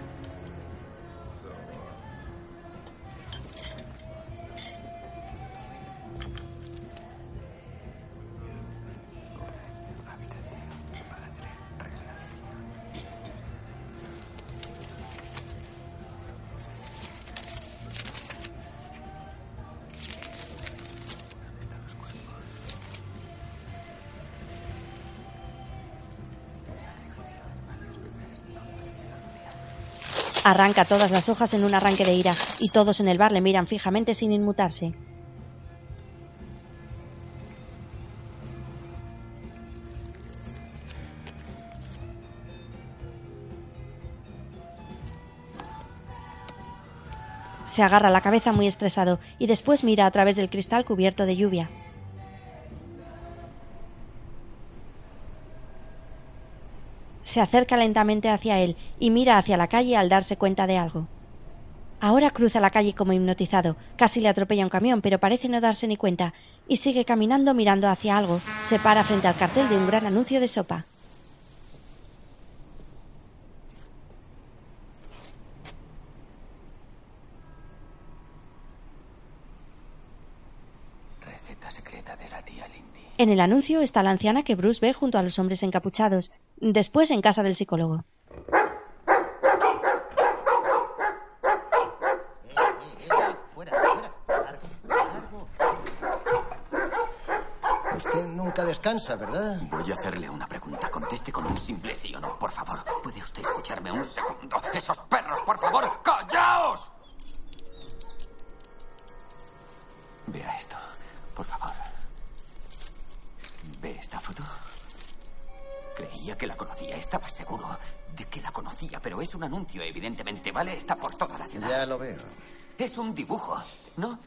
Arranca todas las hojas en un arranque de ira y todos en el bar le miran fijamente sin inmutarse. Se agarra la cabeza muy estresado y después mira a través del cristal cubierto de lluvia. Se acerca lentamente hacia él y mira hacia la calle al darse cuenta de algo. Ahora cruza la calle como hipnotizado, casi le atropella un camión, pero parece no darse ni cuenta, y sigue caminando mirando hacia algo. Se para frente al cartel de un gran anuncio de sopa. Receta secreta de la tía Lindy. En el anuncio está la anciana que Bruce ve junto a los hombres encapuchados, después en casa del psicólogo. Usted nunca descansa, ¿verdad? Voy a hacerle una pregunta. Conteste con un simple sí o no, por favor. ¿Puede usted escucharme un segundo? ¡Esos perros, por favor! ¡Callaos! Vea esto, por favor. ¿Ve esta foto? Creía que la conocía, estaba seguro de que la conocía, pero es un anuncio, evidentemente, ¿vale? Está por toda la ciudad. Ya lo veo. Es un dibujo, ¿no?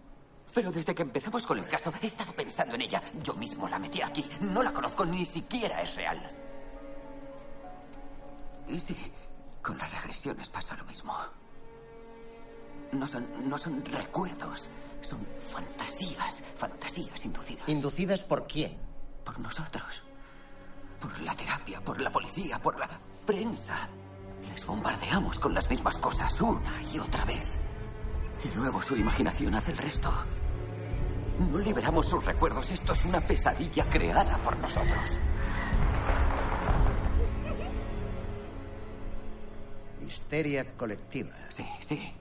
Pero desde que empezamos con el caso, he estado pensando en ella. Yo mismo la metí aquí. No la conozco, ni siquiera es real. Y sí, con las regresiones pasa lo mismo. No son, no son recuerdos, son fantasías, fantasías inducidas. ¿Inducidas por quién? Por nosotros. Por la terapia, por la policía, por la prensa. Les bombardeamos con las mismas cosas una y otra vez. Y luego su imaginación hace el resto. No liberamos sus recuerdos. Esto es una pesadilla creada por nosotros. Histeria colectiva. Sí, sí.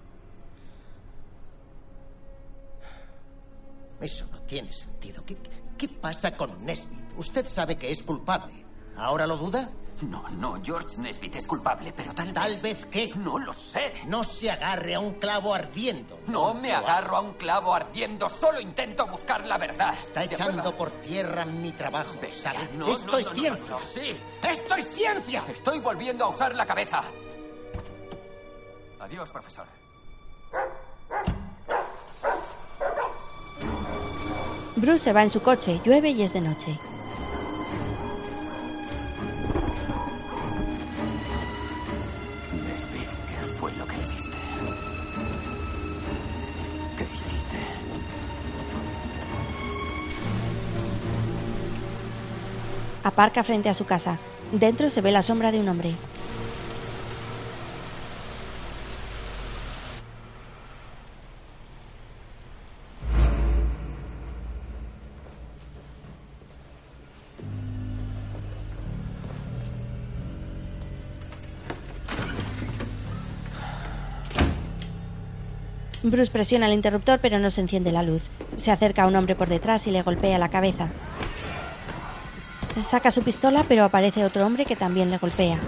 Eso no tiene sentido. ¿Qué, qué pasa con Nesbitt? Usted sabe que es culpable. ¿Ahora lo duda? No, no, George Nesbitt es culpable, pero tal vez... ¿Tal vez qué? No lo sé. No se agarre a un clavo ardiendo. No me agarro a un clavo ardiendo, solo intento buscar la verdad. Está ¿De echando por tierra mi trabajo, ¿sabe? No, Esto no, es no, ciencia. sí. ¡Esto es ciencia! Estoy volviendo a usar la cabeza. Adiós, profesor. Bruce se va en su coche, llueve y es de noche. ¿qué fue lo que hiciste? ¿Qué hiciste? Aparca frente a su casa. Dentro se ve la sombra de un hombre. Bruce presiona el interruptor pero no se enciende la luz. Se acerca a un hombre por detrás y le golpea la cabeza. saca su pistola, pero aparece otro hombre que también le golpea.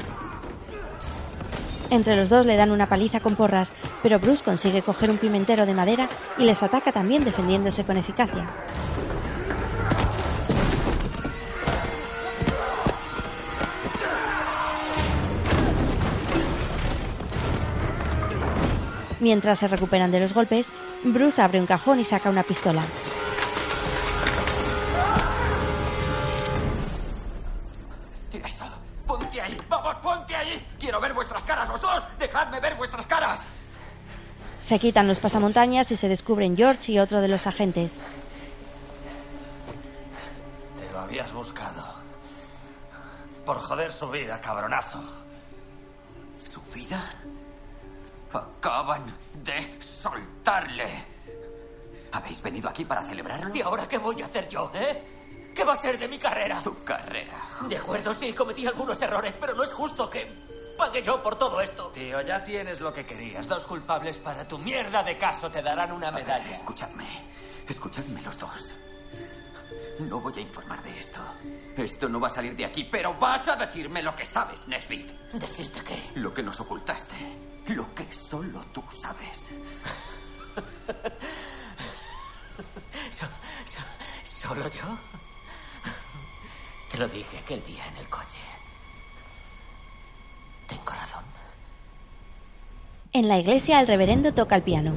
Entre los dos le dan una paliza con porras, pero Bruce consigue coger un pimentero de madera y les ataca también defendiéndose con eficacia. Mientras se recuperan de los golpes, Bruce abre un cajón y saca una pistola. Tira eso. Ponte ahí. Vamos, ponte ahí. Quiero ver vuestras caras, los dos. Dejadme ver vuestras caras. Se quitan los pasamontañas y se descubren George y otro de los agentes. Te lo habías buscado. Por joder su vida, cabronazo. ¿Su vida? Acaban de soltarle. ¿Habéis venido aquí para celebrarlo? ¿Y ahora qué voy a hacer yo, eh? ¿Qué va a ser de mi carrera? Tu carrera. De acuerdo, sí, cometí algunos errores, pero no es justo que pague yo por todo esto. Tío, ya tienes lo que querías. Dos culpables para tu mierda de caso te darán una medalla. Ver, escuchadme. Escuchadme los dos. No voy a informar de esto. Esto no va a salir de aquí, pero vas a decirme lo que sabes, Nesbit. ¿Decirte qué? Lo que nos ocultaste. Lo que solo tú sabes. So- so- ¿Solo yo? Te lo dije aquel día en el coche. Tengo razón. En la iglesia el reverendo toca el piano.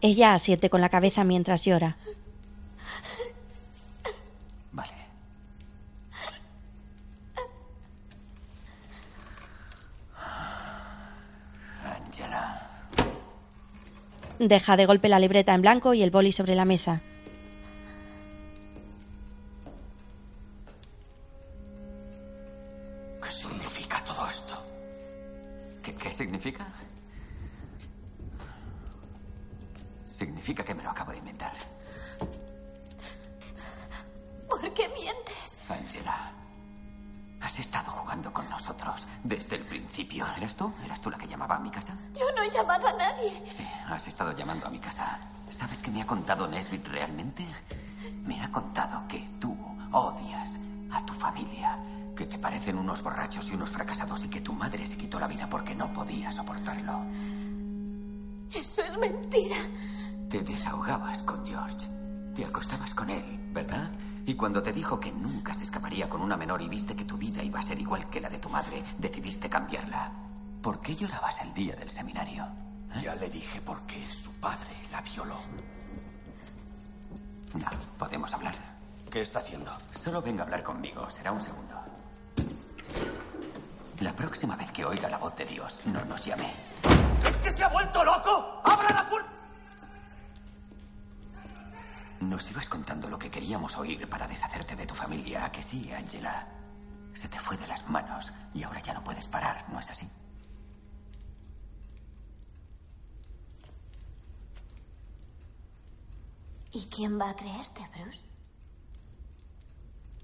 Ella asiente con la cabeza mientras llora. Vale. Angela. Deja de golpe la libreta en blanco y el boli sobre la mesa. He llamado a nadie. Sí, has estado llamando a mi casa. ¿Sabes qué me ha contado Nesbit realmente? Me ha contado que tú odias a tu familia, que te parecen unos borrachos y unos fracasados y que tu madre se quitó la vida porque no podía soportarlo. Eso es mentira. Te desahogabas con George. Te acostabas con él, ¿verdad? Y cuando te dijo que nunca se escaparía con una menor y viste que tu vida iba a ser igual que la de tu madre, decidiste cambiarla. ¿Por qué llorabas el día del seminario? Ya le dije por qué su padre la violó. No, podemos hablar. ¿Qué está haciendo? Solo venga a hablar conmigo. Será un segundo. La próxima vez que oiga la voz de Dios, no nos llame. ¿Es que se ha vuelto loco? ¡Abra la puerta! Nos ibas contando lo que queríamos oír para deshacerte de tu familia. ¿A que sí, Angela? Se te fue de las manos y ahora ya no puedes parar, ¿no es así? ¿Y quién va a creerte, Bruce?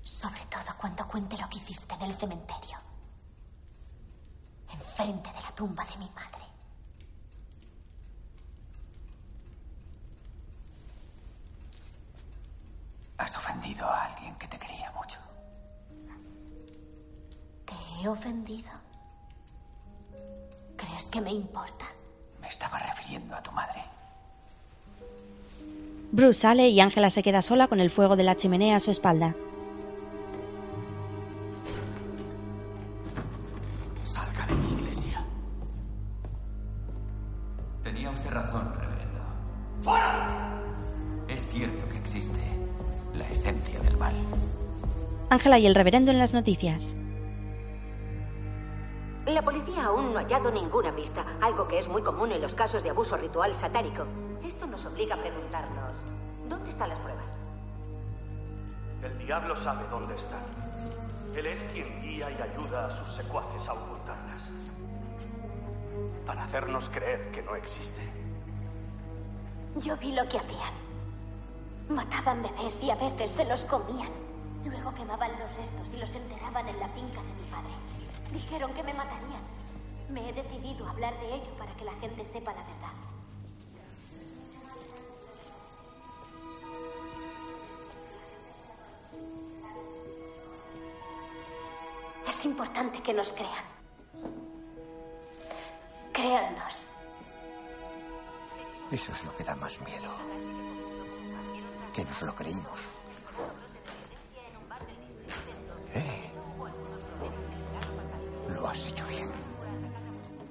Sobre todo cuando cuente lo que hiciste en el cementerio. Enfrente de la tumba de mi madre. Has ofendido a alguien que te quería mucho. ¿Te he ofendido? ¿Crees que me importa? Me estaba refiriendo a tu madre. Bruce sale y Ángela se queda sola con el fuego de la chimenea a su espalda. Salga de mi iglesia. Tenía usted razón, reverendo. ¡Fuera! Es cierto que existe la esencia del mal. Ángela y el reverendo en las noticias. La policía aún no ha hallado ninguna pista, algo que es muy común en los casos de abuso ritual satánico. Esto nos obliga a preguntarnos, ¿dónde están las pruebas? El diablo sabe dónde están. Él es quien guía y ayuda a sus secuaces a ocultarlas. Para hacernos creer que no existe. Yo vi lo que hacían. Mataban bebés y a veces se los comían. Luego quemaban los restos y los enterraban en la finca de mi padre. Dijeron que me matarían. Me he decidido a hablar de ello para que la gente sepa la verdad. Es importante que nos crean. Créannos. Eso es lo que da más miedo. Que nos lo creímos. Eh.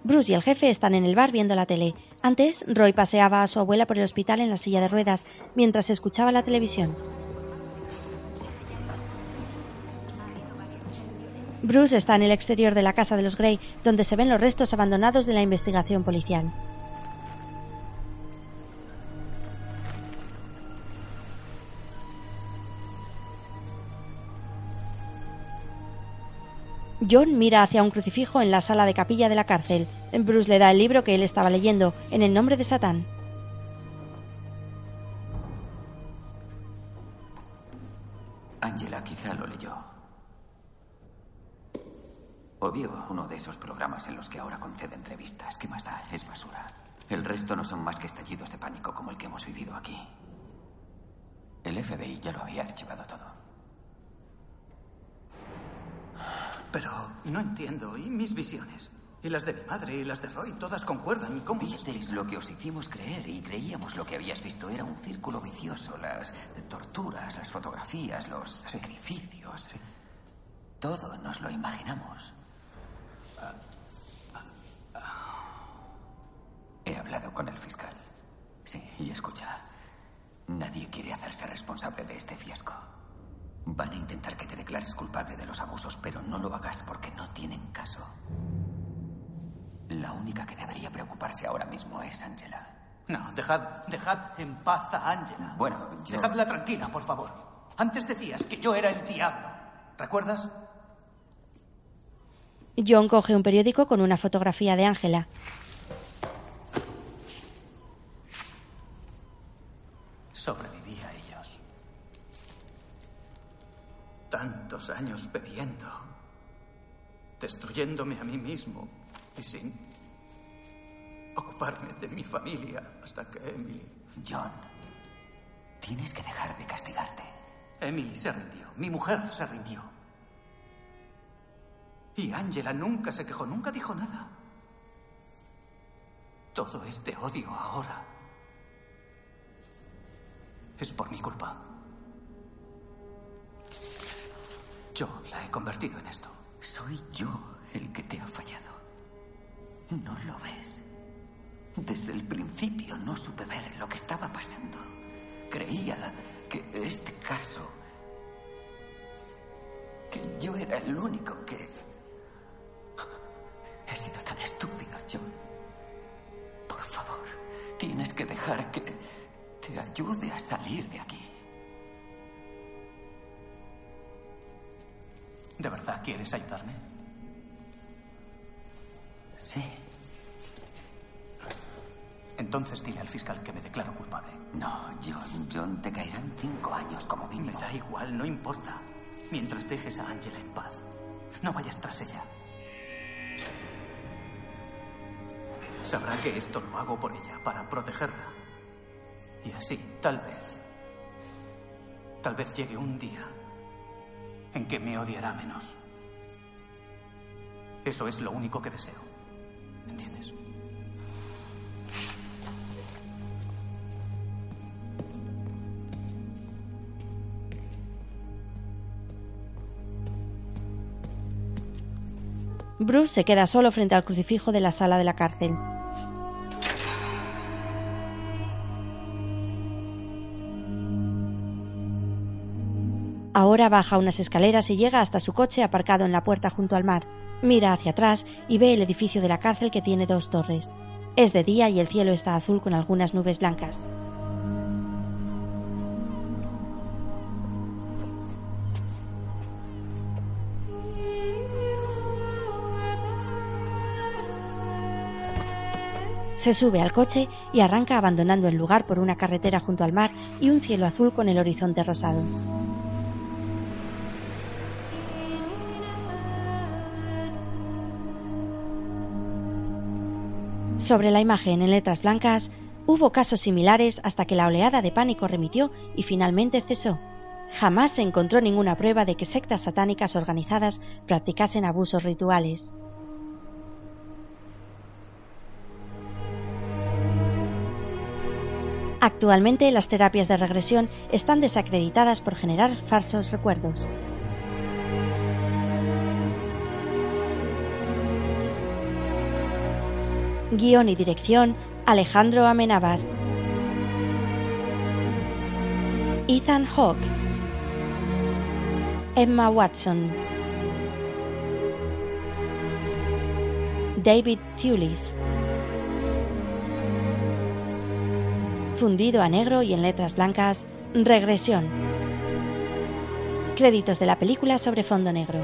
Bruce y el jefe están en el bar viendo la tele. Antes, Roy paseaba a su abuela por el hospital en la silla de ruedas mientras escuchaba la televisión. Bruce está en el exterior de la casa de los Grey, donde se ven los restos abandonados de la investigación policial. John mira hacia un crucifijo en la sala de capilla de la cárcel. Bruce le da el libro que él estaba leyendo, en el nombre de Satán. Angela quizá lo leyó. Odio uno de esos programas en los que ahora concede entrevistas. ¿Qué más da? Es basura. El resto no son más que estallidos de pánico como el que hemos vivido aquí. El FBI ya lo había archivado todo. Pero no entiendo. ¿Y mis visiones? Y las de mi madre y las de Roy, todas concuerdan. ¿Cómo? Visteis lo que os hicimos creer y creíamos lo que habías visto era un círculo vicioso. Las torturas, las fotografías, los sacrificios. Todo nos lo imaginamos. He hablado con el fiscal. Sí, y escucha. Nadie quiere hacerse responsable de este fiasco. Van a intentar que te declares culpable de los abusos, pero no lo hagas porque no tienen caso. La única que debería preocuparse ahora mismo es Angela. No, dejad, dejad en paz a Angela. Bueno, yo... Dejadla tranquila, por favor. Antes decías que yo era el diablo. ¿Recuerdas? John coge un periódico con una fotografía de Angela. Sobreviví Tantos años bebiendo, destruyéndome a mí mismo y sin ocuparme de mi familia hasta que Emily... John, tienes que dejar de castigarte. Emily se rindió. Mi mujer se rindió. Y Angela nunca se quejó, nunca dijo nada. Todo este odio ahora es por mi culpa. Yo la he convertido en esto. Soy yo el que te ha fallado. ¿No lo ves? Desde el principio no supe ver lo que estaba pasando. Creía que este caso... que yo era el único que... he sido tan estúpido, John. Por favor, tienes que dejar que te ayude a salir de aquí. ¿De verdad quieres ayudarme? Sí. Entonces dile al fiscal que me declaro culpable. No, John, John, te caerán cinco años como mínimo. Me da igual, no importa. Mientras dejes a Angela en paz. No vayas tras ella. Sabrá que esto lo hago por ella, para protegerla. Y así, tal vez, tal vez llegue un día en que me odiará menos. Eso es lo único que deseo. ¿Entiendes? Bruce se queda solo frente al crucifijo de la sala de la cárcel. Ahora baja unas escaleras y llega hasta su coche aparcado en la puerta junto al mar. Mira hacia atrás y ve el edificio de la cárcel que tiene dos torres. Es de día y el cielo está azul con algunas nubes blancas. Se sube al coche y arranca abandonando el lugar por una carretera junto al mar y un cielo azul con el horizonte rosado. Sobre la imagen en letras blancas, hubo casos similares hasta que la oleada de pánico remitió y finalmente cesó. Jamás se encontró ninguna prueba de que sectas satánicas organizadas practicasen abusos rituales. Actualmente las terapias de regresión están desacreditadas por generar falsos recuerdos. Guión y dirección Alejandro Amenábar. Ethan Hawke. Emma Watson. David Tulis. Fundido a negro y en letras blancas, Regresión. Créditos de la película sobre fondo negro.